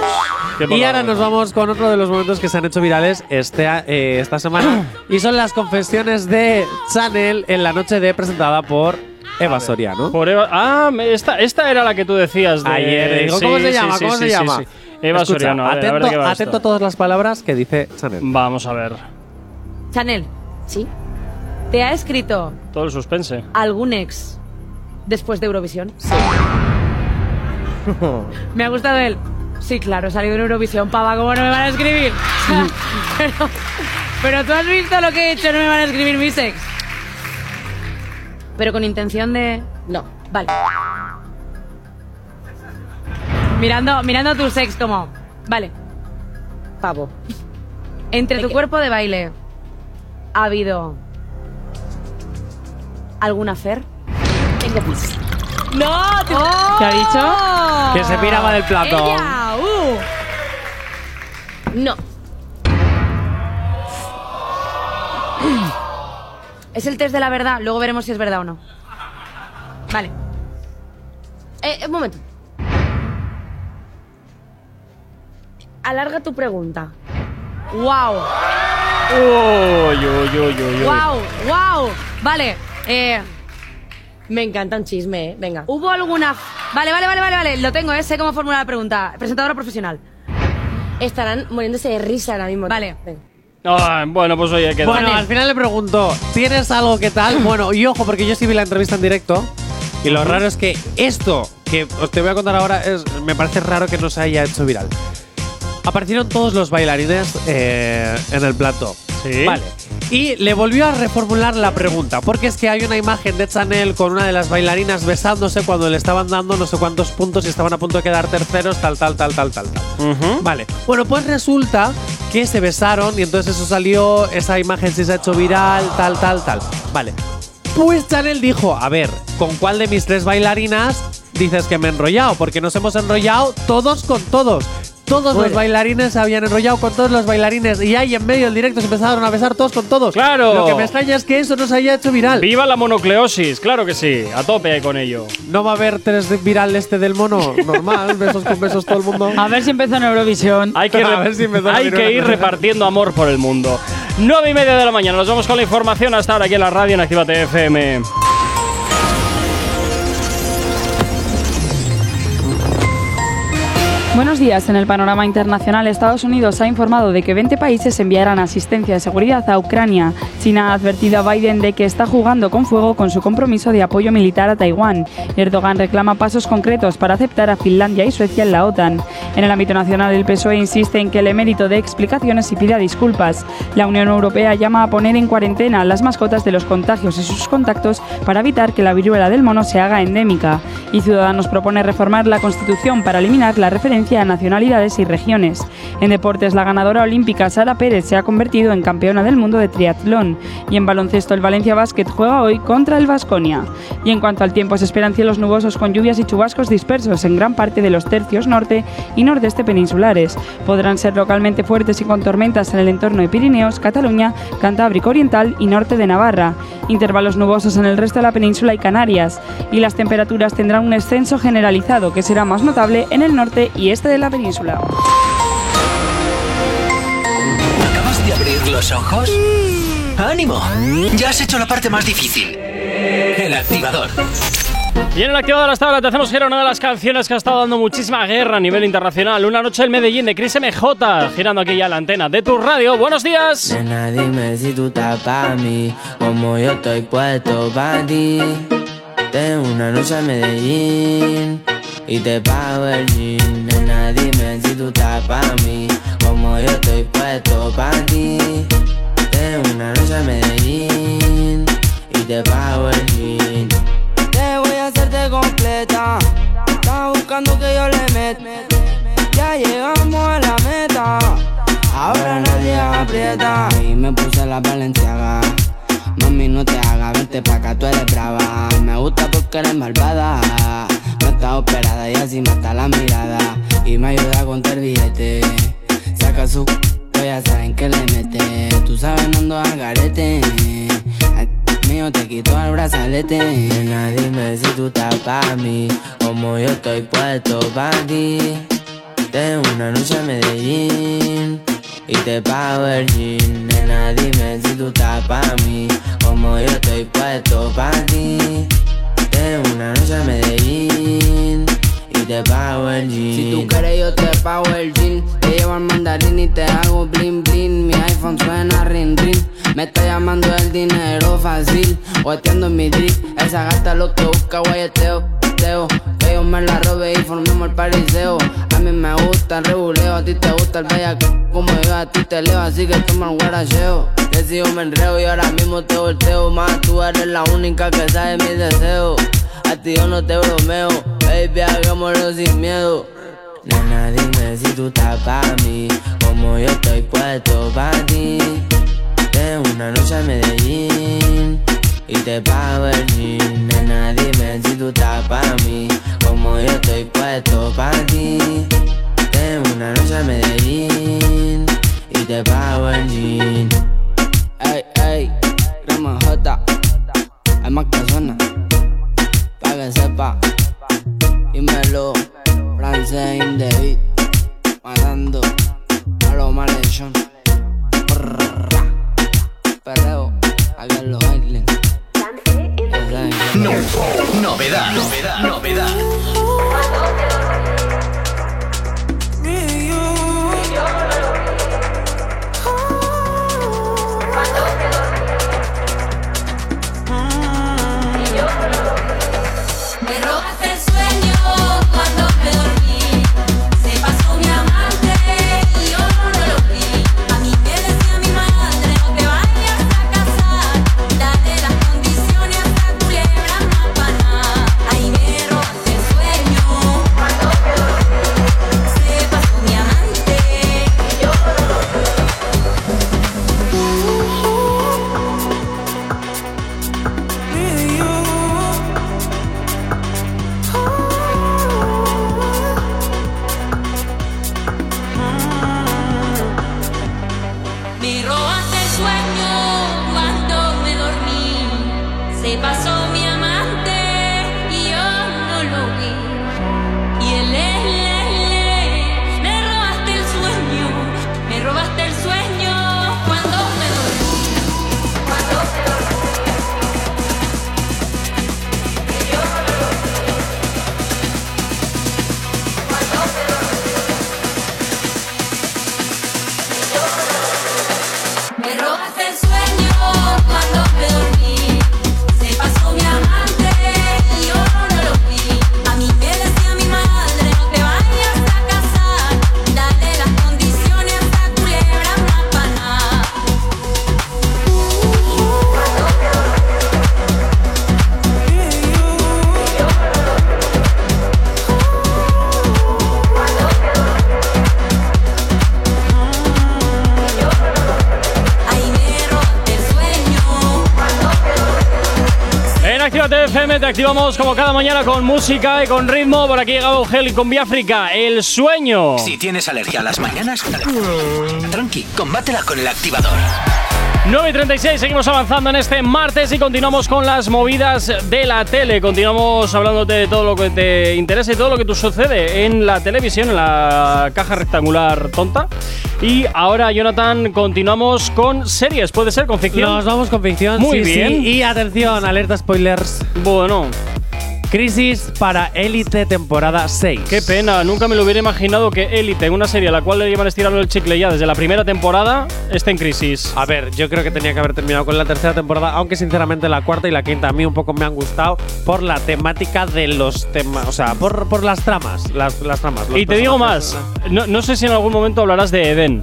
Qué Y ahora nos vamos con otro de los momentos que se han hecho virales este, eh, esta semana. y son las confesiones de Chanel en la noche de presentada por Eva Soriano. Por Eva- ah, me- esta, esta era la que tú decías de Ayer digo, Sí, ¿cómo se sí, llama? sí, ¿Cómo sí, se sí, llama? sí. Eva Escucha, Soriano, a ver, a ver atento, de qué va atento esto. a todas las palabras que dice Chanel. Vamos a ver. Chanel. Sí. ¿Te ha escrito Todo el suspense. algún ex después de Eurovisión? Sí. Me ha gustado él. Sí, claro, he salido en Eurovisión, pava, ¿cómo no me van a escribir? pero, pero tú has visto lo que he hecho, no me van a escribir mis ex. Pero con intención de. No, vale. Mirando, mirando tus ex como. Vale. Pavo. Entre tu cuerpo de baile. ¿Ha habido. alguna fer? Tengo pis. ¡No! te- ¿Qué ha dicho? Que se piraba del plato. ¡Ella! ¡Uh! No. Es el test de la verdad, luego veremos si es verdad o no. Vale. Eh, un momento. Alarga tu pregunta. ¡Wow! Uy, uy, uy. ¡Wow! ¡Wow! Vale. Eh, Me encanta un chisme, ¿eh? Venga. ¿Hubo alguna.? Vale, vale, vale, vale, vale. Lo tengo, ¿eh? Sé cómo formular la pregunta. Presentadora profesional. Estarán muriéndose de risa ahora mismo. Vale. Ah, bueno, pues oye, queda. Bueno, al final le pregunto, ¿tienes algo que tal? Bueno, y ojo, porque yo sí vi la entrevista en directo. Y lo raro es que esto que os te voy a contar ahora es, me parece raro que no se haya hecho viral. Aparecieron todos los bailarines eh, en el plato. Sí. Vale. Y le volvió a reformular la pregunta, porque es que hay una imagen de Chanel con una de las bailarinas besándose cuando le estaban dando no sé cuántos puntos y estaban a punto de quedar terceros, tal, tal, tal, tal, tal, tal. Vale. Bueno, pues resulta que se besaron y entonces eso salió, esa imagen sí se ha hecho viral, tal, tal, tal. Vale. Pues Chanel dijo, a ver, ¿con cuál de mis tres bailarinas dices que me he enrollado? Porque nos hemos enrollado todos con todos. Todos los bailarines se habían enrollado con todos los bailarines y ahí en medio del directo se empezaron a besar todos con todos. ¡Claro! Lo que me extraña es que eso no se haya hecho viral. ¡Viva la monocleosis! Claro que sí, a tope con ello. No va a haber tres de viral este del mono. Normal, besos con besos todo el mundo. A ver si empezó en Eurovisión. Hay que, A ver si hay que ir repartiendo amor por el mundo. 9 y media de la mañana, nos vamos con la información hasta ahora aquí en la radio en Actívate FM. Buenos días. En el panorama internacional, Estados Unidos ha informado de que 20 países enviarán asistencia de seguridad a Ucrania. China ha advertido a Biden de que está jugando con fuego con su compromiso de apoyo militar a Taiwán. Erdogan reclama pasos concretos para aceptar a Finlandia y Suecia en la OTAN. En el ámbito nacional, el PSOE insiste en que el emérito de explicaciones y pida disculpas. La Unión Europea llama a poner en cuarentena a las mascotas de los contagios y sus contactos para evitar que la viruela del mono se haga endémica. Y Ciudadanos propone reformar la Constitución para eliminar la referencia a nacionalidades y regiones. En deportes, la ganadora olímpica Sara Pérez se ha convertido en campeona del mundo de triatlón. Y en baloncesto, el Valencia Basket juega hoy contra el Vasconia. Y en cuanto al tiempo, se esperan cielos nubosos con lluvias y chubascos dispersos en gran parte de los tercios norte y nordeste peninsulares. Podrán ser localmente fuertes y con tormentas en el entorno de Pirineos, Cataluña, Cantábrico Oriental y norte de Navarra. Intervalos nubosos en el resto de la península y Canarias. Y las temperaturas tendrán un descenso generalizado que será más notable en el norte y este de la península. ¿Acabas de abrir los ojos? ¡Ánimo! Ya has hecho la parte más difícil. El activador. Y en el activador hasta ahora te hacemos girar una de las canciones que ha estado dando muchísima guerra a nivel internacional. Una noche en Medellín de Chris MJ, girando aquí ya la antena de tu radio. ¡Buenos días! Nena, dime si tú estás pa' mí, como yo estoy puesto pa' ti. Tengo una noche en Medellín y te pago el jean. Nena, dime si tú estás pa' mí, como yo estoy puesto pa' ti. Tengo una noche en Medellín y te pago el jean. Te voy a hacerte completa, estás buscando que yo le meta. Ya llegamos a la meta. Ahora nadie aprieta Y me puse la valenciaga Mami no te hagas, vente pa' acá, tú eres brava. Me gusta porque eres malvada. No estás operada y así mata la mirada. Y me ayuda a contar billete. Saca su c- ya saben que le mete. Tú sabes no ando al garete. Mío te quito el brazalete. Nena dime si tú estás pa' mí Como yo estoy puesto pa' ti. Tengo una noche en Medellín y te pago el jean. Nena, dime si tú estás pa' mí, como yo estoy puesto pa' ti. Tengo una noche a Medellín. Y te pago el jean. Si tú quieres yo te pago el jean. Te llevo al mandarín y te hago bling bling. Mi iPhone suena ring ring Me está llamando el dinero fácil. Guateando en mi drip. Esa gata lo que busca guayeteo teo. Que yo me la robe y formemos el pariseo. A mí me gusta el reguleo A ti te gusta el bella Como yo a ti te leo Así que toma el guaracheo. Que si yo me enreo y ahora mismo te volteo. Más tú eres la única que sabe mis deseos. A ti yo no te bromeo Baby, hagámoslo sin miedo. Nena, dime si tú estás pa' mí, como yo estoy puesto pa' ti. Tengo una noche a Medellín y te el jean. Nena, dime si tú estás pa' mí, como yo estoy puesto pa' ti. Tengo una noche a Medellín y te el jean. Ey, ey, crema J Hay más que suena Pa' que sepa Dímelo Francés in the beat Matando A los malhechón Perreo Aquí novedad, novedad, novedad. Activamos como cada mañana con música y con ritmo. Por aquí ha llegado Gel con África, El Sueño. Si tienes alergia a las mañanas, tranqui, combátela con el activador. 9 y 36, seguimos avanzando en este martes y continuamos con las movidas de la tele. Continuamos hablándote de todo lo que te interesa y todo lo que tú sucede en la televisión, en la caja rectangular tonta. Y ahora, Jonathan, continuamos con series, ¿puede ser? ¿Con ficción? Nos vamos con ficción. Muy sí, bien. sí. Y atención, alerta spoilers. Bueno. Crisis para Élite temporada 6. Qué pena, nunca me lo hubiera imaginado que Élite, una serie a la cual le llevan estirando el chicle ya desde la primera temporada, esté en crisis. A ver, yo creo que tenía que haber terminado con la tercera temporada, aunque sinceramente la cuarta y la quinta a mí un poco me han gustado por la temática de los temas, o sea, por, por las tramas, las, las tramas. Y te digo más, no, no sé si en algún momento hablarás de Eden.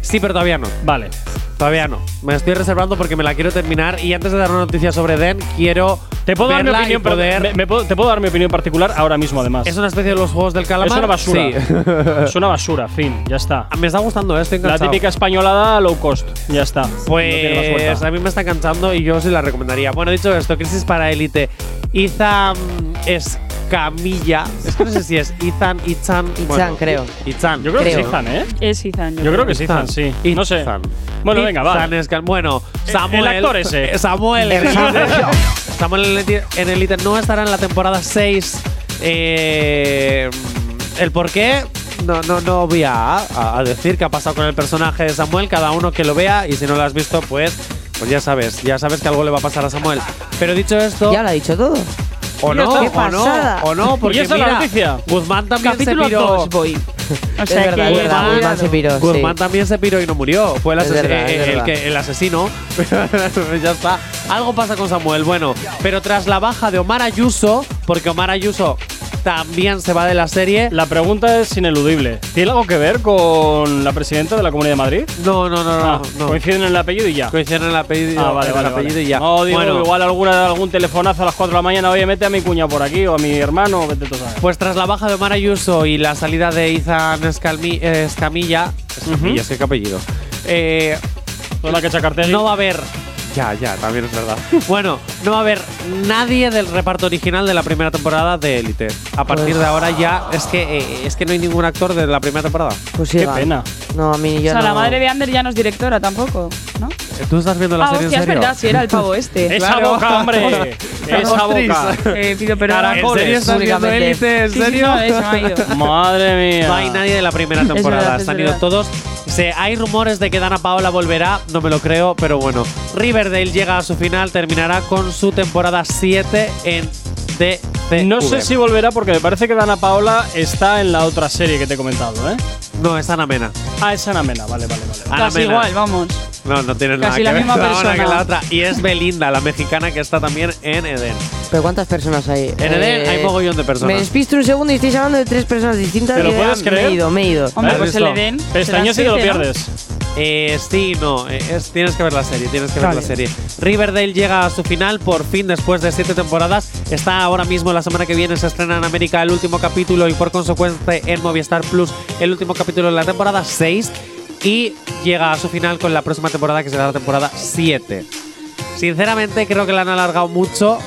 Sí, pero todavía no. Vale. Todavía no. Me estoy reservando porque me la quiero terminar y antes de dar una noticia sobre Den, quiero Te puedo dar mi opinión, poder- me- me puedo- te puedo dar mi opinión particular ahora mismo, además. Es una especie de los juegos del calamar. Es una basura. Sí. es una basura, fin, ya está. Me está gustando, eh, estoy La enganchado. típica españolada low cost, ya está. Pues a mí me está enganchando y yo sí la recomendaría. Bueno, dicho esto, Crisis para Élite. Ethan Escamilla. Es que no sé si es Ethan, Itzan. Itzan, creo. Itzan. Yo creo que es. Ethan, ¿eh? Es Ethan. Yo creo que es Ethan, sí. No sé. Bueno, venga, va. Ethan Escal- Bueno, El- Samuel. el actor ese. Samuel. El Elite. Samuel. En Elite- no estará en la temporada 6. Eh, el por qué. No, no, no voy a- a decir qué ha pasado con el personaje de Samuel. Cada uno que lo vea. Y si no lo has visto, pues, pues ya sabes. Ya sabes que algo le va a pasar a Samuel. Pero dicho esto. Ya lo ha dicho todo. O no, está. o no, o no, porque y esa es la mira, noticia. Guzmán también Capítulo se piró. dos voy. Es verdad, es verdad, Guzmán se piró, sí. Guzmán también se piró y no murió. Fue el, Es ases- verdad, el verdad. que- el asesino. ya está. Algo pasa con Samuel. Bueno, pero tras la baja de Omar Ayuso, porque Omar Ayuso también se va de la serie. La pregunta es ineludible. ¿Tiene algo que ver con la presidenta de la Comunidad de Madrid? No, no, no, no. Ah, no. Coinciden en el apellido y ya. Coinciden en el apellido, Ah, vale, en vale, el apellido vale. y ya. No, digo, Bueno. igual alguna, algún telefonazo a las 4 de la mañana. Oye, mete a mi cuña por aquí o a mi hermano, vete tú. Pues tras la baja de Omar Ayuso y la salida de Izan Escalmi- eh, Escamilla, Escamilla, es que qué apellido. Eh, la que. No va a haber. Ya, ya, también es verdad. bueno, no va a haber nadie del reparto original de la primera temporada de Élite. A partir de ahora ya es que eh, es que no hay ningún actor de la primera temporada. Pues Qué pena. No, a mí O yo sea, no. la madre de Ander ya no es directora tampoco, ¿no? ¿Tú estás viendo la Ah, serie hostia, en es serio? verdad, sí, era el pavo este. Esa boca, hombre. Esa boca. Eh, pido perdón. ¿En serio estás viendo. Élite? ¿En Sí, sí, serio? no, eso me ha ido. Madre mía. No hay nadie de la primera Es temporada. verdad, es han ido verdad. todos. Se, hay rumores de que Dana Paola volverá, no me lo creo, pero bueno. Riverdale llega a su final, terminará con su temporada 7 en DCV. No sé si volverá porque me parece que Dana Paola está en la otra serie que te he comentado, ¿eh? No, es Ana Mena. Ah, es Ana Mena, vale, vale, vale. Ana Casi Mena. igual, vamos. No, no tiene Casi nada la que misma ver la una persona. que la otra. Y es Belinda, la mexicana que está también en Eden. ¿Pero cuántas personas hay? Eh, En Edén hay mogollón de personas. Me despisto un segundo y estáis hablando de tres personas distintas. ¿Te lo y ya puedes creer? Me he ido, me he ido. Hombre, ¿Has pues el visto? Edén. Pestañas y te lo pierdes. Eh, sí, no, eh, es- tienes que ver la serie, tienes que ver la serie. Riverdale llega a su final por fin después de siete temporadas. Está ahora mismo la semana que viene se estrena en América el último capítulo y por consecuencia en Movistar Plus el último capítulo de la temporada 6 y llega a su final con la próxima temporada que será la temporada 7. Sinceramente creo que la han alargado mucho.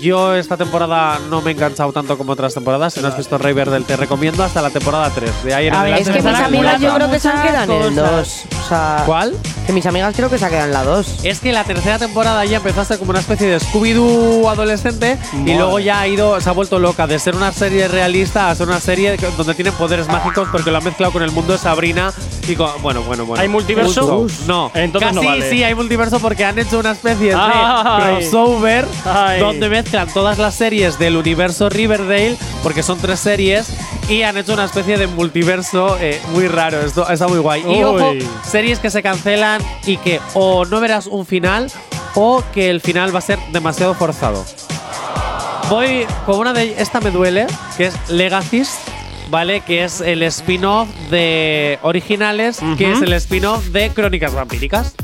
Yo esta temporada no me he enganchado tanto como otras temporadas. Si no has visto Riverdale te recomiendo hasta la temporada 3. De ahí en A ver, es que mis amigas yo creo que se han quedado en el Muchas 2. O sea, ¿Cuál? Que mis amigas creo que se han quedado en la 2. Es que la tercera temporada ya empezó a ser como una especie de Scooby-Doo adolescente y luego ya ha ido, se ha vuelto loca de ser una serie realista a ser una serie donde tienen poderes mágicos porque lo ha mezclado con el mundo de Sabrina y con, bueno, bueno, bueno. ¿Hay multiverso? No. Entonces no Casi vale. sí hay multiverso porque han hecho una especie de crossover Ay. donde mezclan todas las series del universo Riverdale porque son tres series y han hecho una especie de multiverso eh, muy raro. Esto está muy guay. Y ojo, series que se cancelan y que o no verás un final o que el final va a ser demasiado forzado. Voy con una de esta me duele, que es Legacies, ¿vale? Que es el spin-off de originales, que es el spin-off de Crónicas Vampíricas.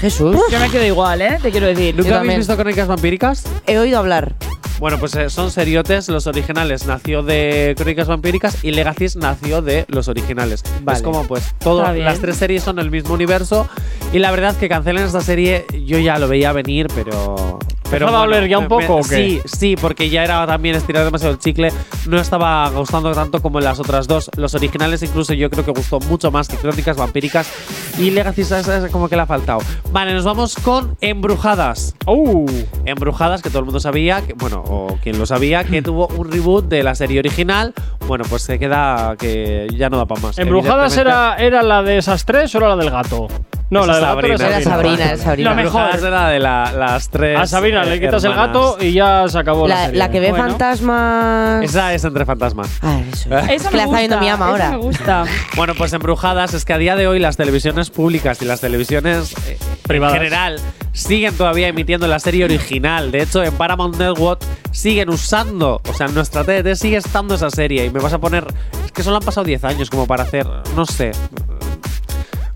Jesús. Yo me quedo igual, ¿eh? Te quiero decir. ¿Nunca habéis visto Crónicas Vampíricas? He oído hablar. Bueno, pues eh, son seriotes, los originales nació de Crónicas Vampíricas y Legacies nació de los originales. Vale. Es como pues todas las tres series son el mismo universo y la verdad que cancelen esta serie yo ya lo veía venir, pero pero ¿Empezaba a ya un me- poco me- o qué? Sí, sí, porque ya era también estirar demasiado el chicle, no estaba gustando tanto como en las otras dos. Los originales incluso yo creo que gustó mucho más que Crónicas Vampíricas y Legacies es, como que le ha faltado. Vale, nos vamos con Embrujadas. Uh, Embrujadas, que todo el mundo sabía, que, bueno, o quien lo sabía, que tuvo un reboot de la serie original. Bueno, pues se queda que ya no da para más. ¿Embrujadas era, era la de esas tres o era la del gato? No, Esa la gato era Sabrina. Era Sabrina, era Sabrina. Lo mejor. Era de la- las tres. A Sabrina le quitas el gato y ya se acabó la, La, serie. la que ve Bueno. fantasmas. Esa es entre fantasmas. Ah, eso. ¿Eh? Eso Que me la está viendo mi ama ahora. me gusta. Bueno, pues embrujadas es que a día de hoy las televisiones públicas y las televisiones eh, Privadas. en general siguen todavía emitiendo la serie original. De hecho, en Paramount Network siguen usando, o sea, en nuestra TDT sigue estando esa serie y me vas a poner, es que solo han pasado 10 años como para hacer, no sé.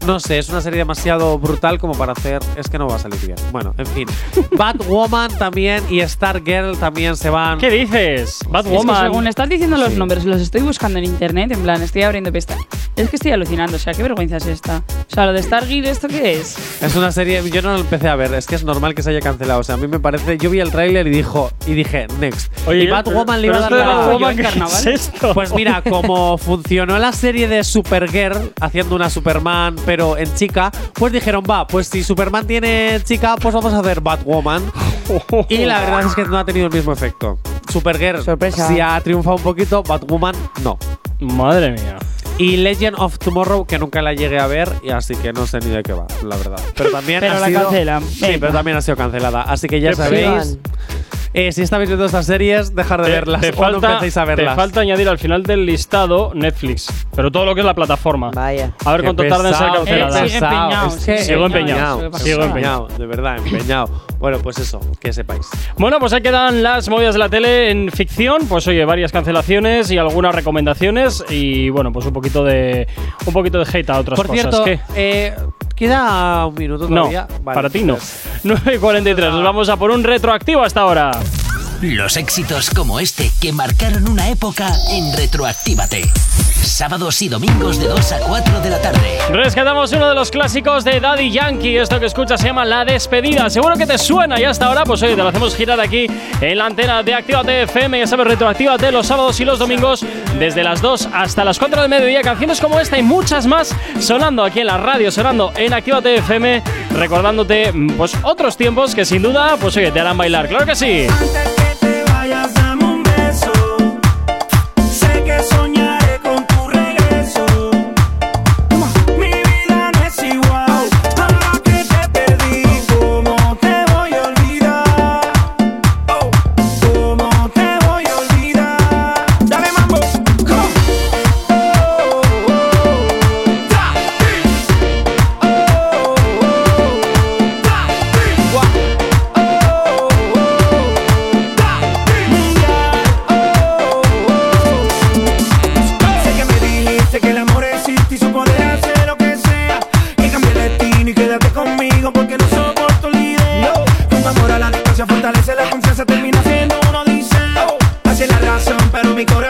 No sé, es una serie demasiado brutal como para hacer. Es que no va a salir bien. Bueno, en fin. Batwoman también y Stargirl también se van. ¿Qué dices? Es que Batwoman. según estás diciendo los nombres, los estoy buscando en internet, en plan, estoy abriendo pestañas. Es que estoy alucinando, o sea, qué vergüenza es esta. O sea, lo de Stargirl, ¿esto qué es? Es una serie, yo no lo empecé a ver, es que es normal que se haya cancelado. O sea, a mí me parece, yo vi el tráiler y dijo y dije next. Oye, y Batwoman le iba a dar la Batwoman, ¿Yo en ¿qué carnaval? es esto? Pues mira, como funcionó la serie de Supergirl haciendo una Superman pero en chica, pues dijeron, va, pues si Superman tiene chica, pues vamos a hacer Batwoman. y la verdad es que no ha tenido el mismo efecto. Supergirl Sorpresa. sí ha triunfado un poquito, Batwoman no. Madre mía. Y Legend of Tomorrow, que nunca la llegué a ver, y así que no sé ni de qué va, la verdad. Pero también Pero ha la sido- cancelan. Sí, Venga. pero también ha sido cancelada. Así que ya sabéis. Eh, si estáis viendo estas series, dejar de Te- verlas. Te cuando falta, empecéis a te verlas. falta añadir al final del listado Netflix. Pero todo lo que es la plataforma. Vaya. A ver cuánto tarda en ser cancelada. que Sigo empeñado. Sigo Sigo empeñado, de verdad, empeñado. Bueno, pues eso, que sepáis. Bueno, pues ahí quedan las movidas de la tele en ficción. Pues oye, varias cancelaciones y algunas recomendaciones. Y bueno, pues un poquito de un poquito de hate a otras Por cosas. cierto, ¿Qué? eh, queda un minuto No, todavía. Vale, para ti no. pues- 9 y 43. Nos vamos a por un retroactivo hasta ahora. Los éxitos como este que marcaron una época en Retroactívate. Sábados y domingos de 2 a 4 de la tarde. Rescatamos uno de los clásicos de Daddy Yankee. Esto que escuchas se llama La Despedida. Seguro que te suena y hasta ahora, pues oye, te lo hacemos girar aquí en la antena de Actívate FM. Ya sabes, retroactívate los sábados y los domingos desde las 2 hasta las 4 del mediodía. Canciones como esta y muchas más sonando aquí en la radio, sonando en Actívate FM, recordándote pues otros tiempos que sin duda, pues oye, te harán bailar. Claro que sí. te vayas, fortalece la confianza, termina siendo uno dice. Así es la razón, pero mi corazón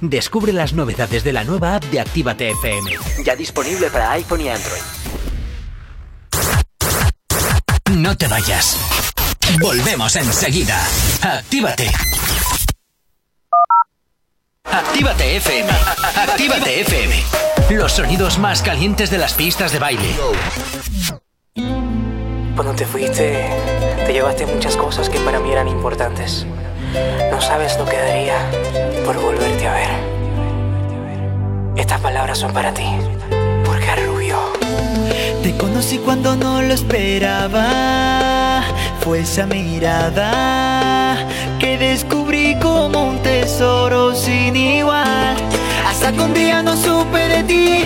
Descubre las novedades de la nueva app de Actívate FM. Ya disponible para iPhone y Android. No te vayas. Volvemos enseguida. Actívate. Actívate FM. Actívate FM. Los sonidos más calientes de las pistas de baile. Cuando te fuiste, Te llevaste muchas cosas que para mí eran importantes. No sabes lo que daría por volverte a ver. Estas palabras son para ti, porque Rubio. Te conocí cuando no lo esperaba. Fue esa mirada que descubrí como un tesoro sin igual. Hasta que un día no supe de ti.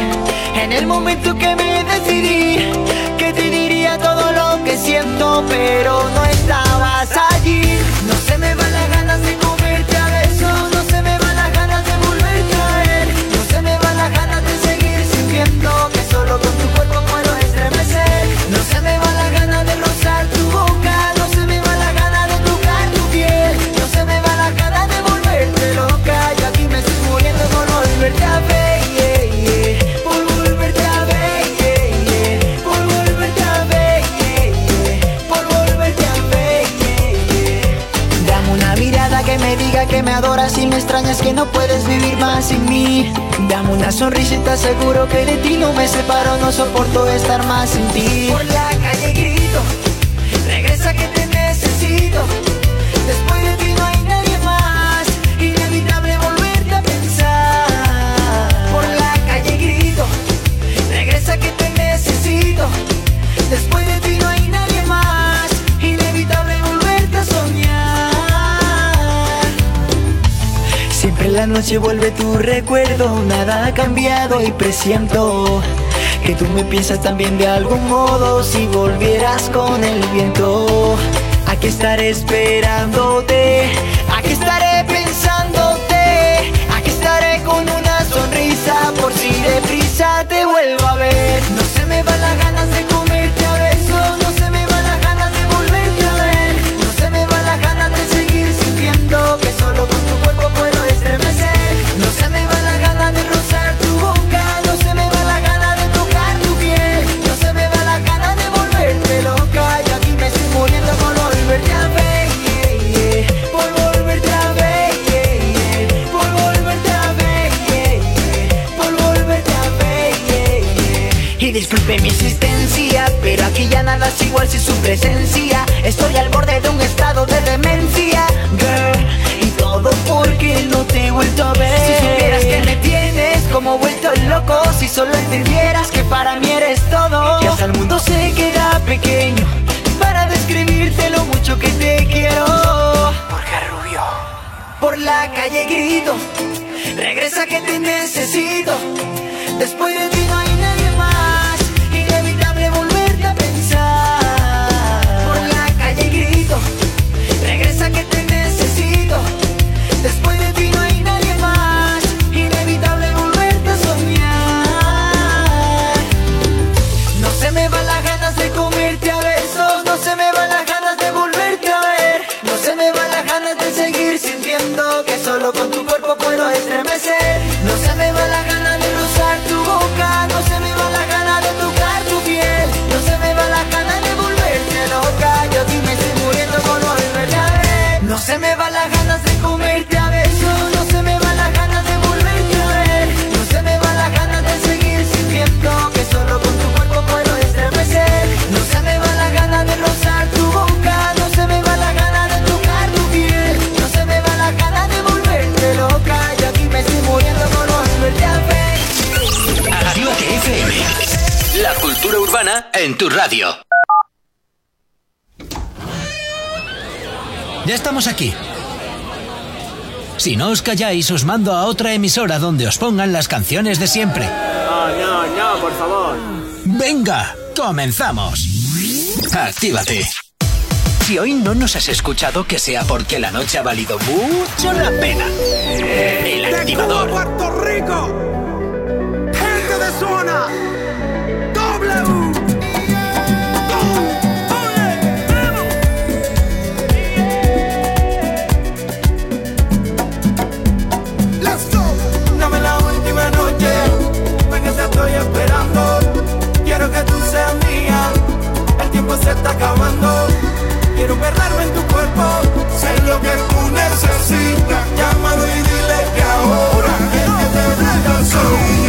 En el momento que me decidí, que te diría todo lo que siento, pero no estabas que me adoras y me extrañas que no puedes vivir más sin mí. Dame una sonrisa y te aseguro que de ti no me separo, no soporto estar más sin ti. Noche vuelve tu recuerdo, nada ha cambiado y presiento que tú me piensas también de algún modo si volvieras con el viento. Aquí estaré esperándote, aquí estaré pensándote, aquí estaré con una sonrisa por si deprisa te vuelvo a ver. No se me van las ganas nada es igual sin su presencia. Estoy al borde de un estado de demencia, girl. Y todo porque no te he vuelto a ver. Si supieras que me tienes como vuelto loco, si solo entendieras que para mí eres todo. Y hasta el mundo se queda pequeño para describirte lo mucho que te quiero. Porque rubio. Por la calle grito, regresa que te necesito. Después de ti en tu radio. Ya estamos aquí. Si no os calláis, os mando a otra emisora donde os pongan las canciones de siempre. No, no, no, por favor. Venga, comenzamos. Actívate. Si hoy no nos has escuchado, que sea porque la noche ha valido mucho la pena. El activador. Puerto Rico. Gente de zona. Está acabando. Quiero perderme en tu cuerpo, sé lo que tú necesitas. Llámalo y dile que ahora que te soy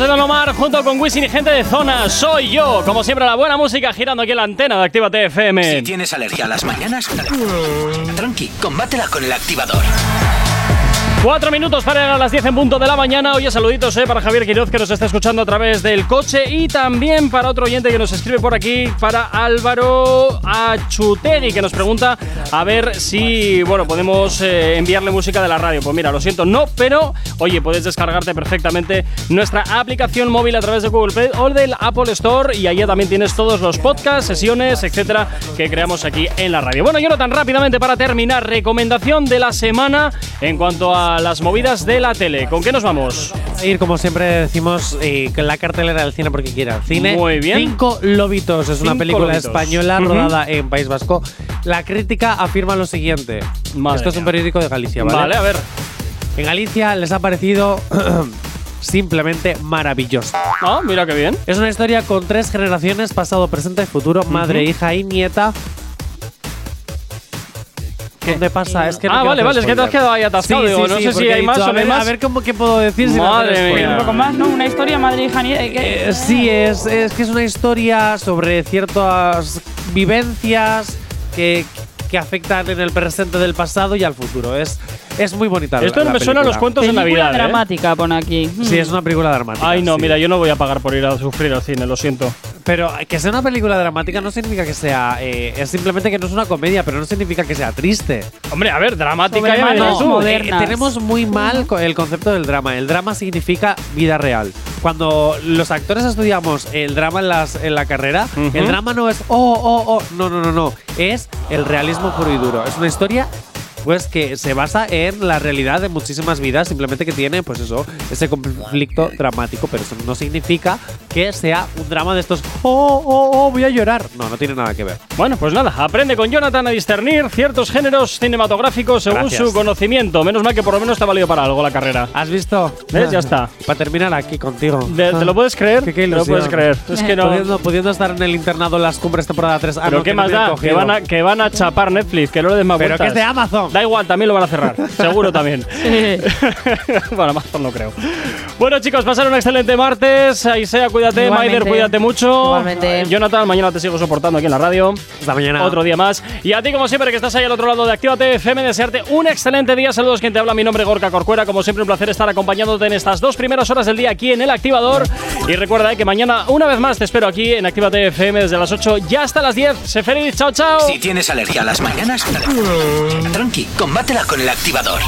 de Don Omar junto con Wisin y gente de zona. Soy yo. Como siempre, la buena música girando aquí en la antena de Actívate FM. Si tienes alergia a las mañanas, tranqui, combátela con el activador. Cuatro minutos para llegar a las 10 en punto de la mañana. Oye, saluditos eh, para Javier Quiroz que nos está escuchando a través del coche y también para otro oyente que nos escribe por aquí, para Álvaro Achutegui, que nos pregunta a ver si, bueno, podemos eh, enviarle música de la radio. Pues mira, lo siento, no, pero oye, puedes descargarte perfectamente nuestra aplicación móvil a través de Google Play o del Apple Store y allí también tienes todos los podcasts, sesiones, etcétera, que creamos aquí en la radio. Bueno, Jonathan, rápidamente para terminar, recomendación de la semana en cuanto a las movidas de la tele. ¿Con qué nos vamos? Ir, como siempre decimos, eh, con la cartelera del cine porque quiera. Cine. Muy bien. Cinco Lobitos es una Cinco película Lobitos. española Ujú. rodada en País Vasco. La crítica afirma lo siguiente. Madre Esto es un periódico de Galicia, ¿vale? Vale, a ver. En Galicia les ha parecido simplemente maravilloso. Ah, mira qué bien. Es una historia con tres generaciones, pasado, presente y futuro, madre, Ujú. hija y nieta. ¿Dónde pasa? Es que no Ah, vale, vale, es que te has quedado ahí atascado, Sí, digo, sí, no sí, sé si hay más dicho, o a no hay ver, más. A ver cómo qué puedo decir sin Madre mía. Un poco más, ¿no? Una historia madre hija ni- eh, que- Eh, sí, es, es que es una historia sobre ciertas vivencias que, que afectan en el presente del pasado y al futuro. Es, es muy bonita. la- Esto la me suena a los película. cuentos de Película Navidad. ¿eh? dramática, pone aquí. Sí, es una película dramática. Ay, no, sí. mira, yo no voy a pagar por ir a sufrir al cine, lo siento. Pero que sea una película dramática no significa que sea. eh, es simplemente que no es una comedia, pero no significa que sea triste. Hombre, a ver, dramática ya modernas. Eh, tenemos muy mal el concepto del drama. El drama significa vida real. Cuando los actores estudiamos el drama en, las, en la carrera, Ujú. el drama no es oh, oh, oh. No, no, no, no. Es el realismo puro y duro. Es una historia. Pues que se basa en la realidad de muchísimas vidas, simplemente que tiene, pues eso, ese conflicto dramático, pero eso no significa que sea un drama de estos, oh, oh, oh, voy a llorar. No, no tiene nada que ver. Bueno, pues nada, aprende con Jonathan a discernir ciertos géneros cinematográficos según Gracias. su conocimiento. Menos mal que por lo menos te ha valido para algo la carrera. ¿Has visto? ¿Ves? Ya está. Para terminar aquí contigo. De- ¿Te lo puedes creer? Qué, qué Te lo puedes creer. Es que no. Pudiendo, pudiendo estar en el internado en las cumbres temporada 3. Pero qué más da, que van, a, que van a chapar Netflix, que no le des más Pero que vueltas. es de Amazon. Da igual, también lo van a cerrar, seguro también. bueno, Amazon no creo. Bueno, chicos, pasar un excelente martes. Aisea, cuídate. Igualmente. Maider, cuídate mucho. Igualmente. Eh, Jonathan, mañana te sigo soportando aquí en la radio. Hasta mañana. Otro día más. Y a ti, como siempre, que estás ahí al otro lado de Actívate FM, desearte un excelente día. Saludos, quien te habla. Mi nombre es Gorka Corcuera. Como siempre, un placer estar acompañándote en estas dos primeras horas del día aquí en El Activador. Y recuerda eh, que mañana, una vez más, te espero aquí en Actívate FM desde las 8 ya hasta las 10. Sé feliz. Chao, chao. Si tienes alergia a las mañanas, tranqui, combátela con el activador.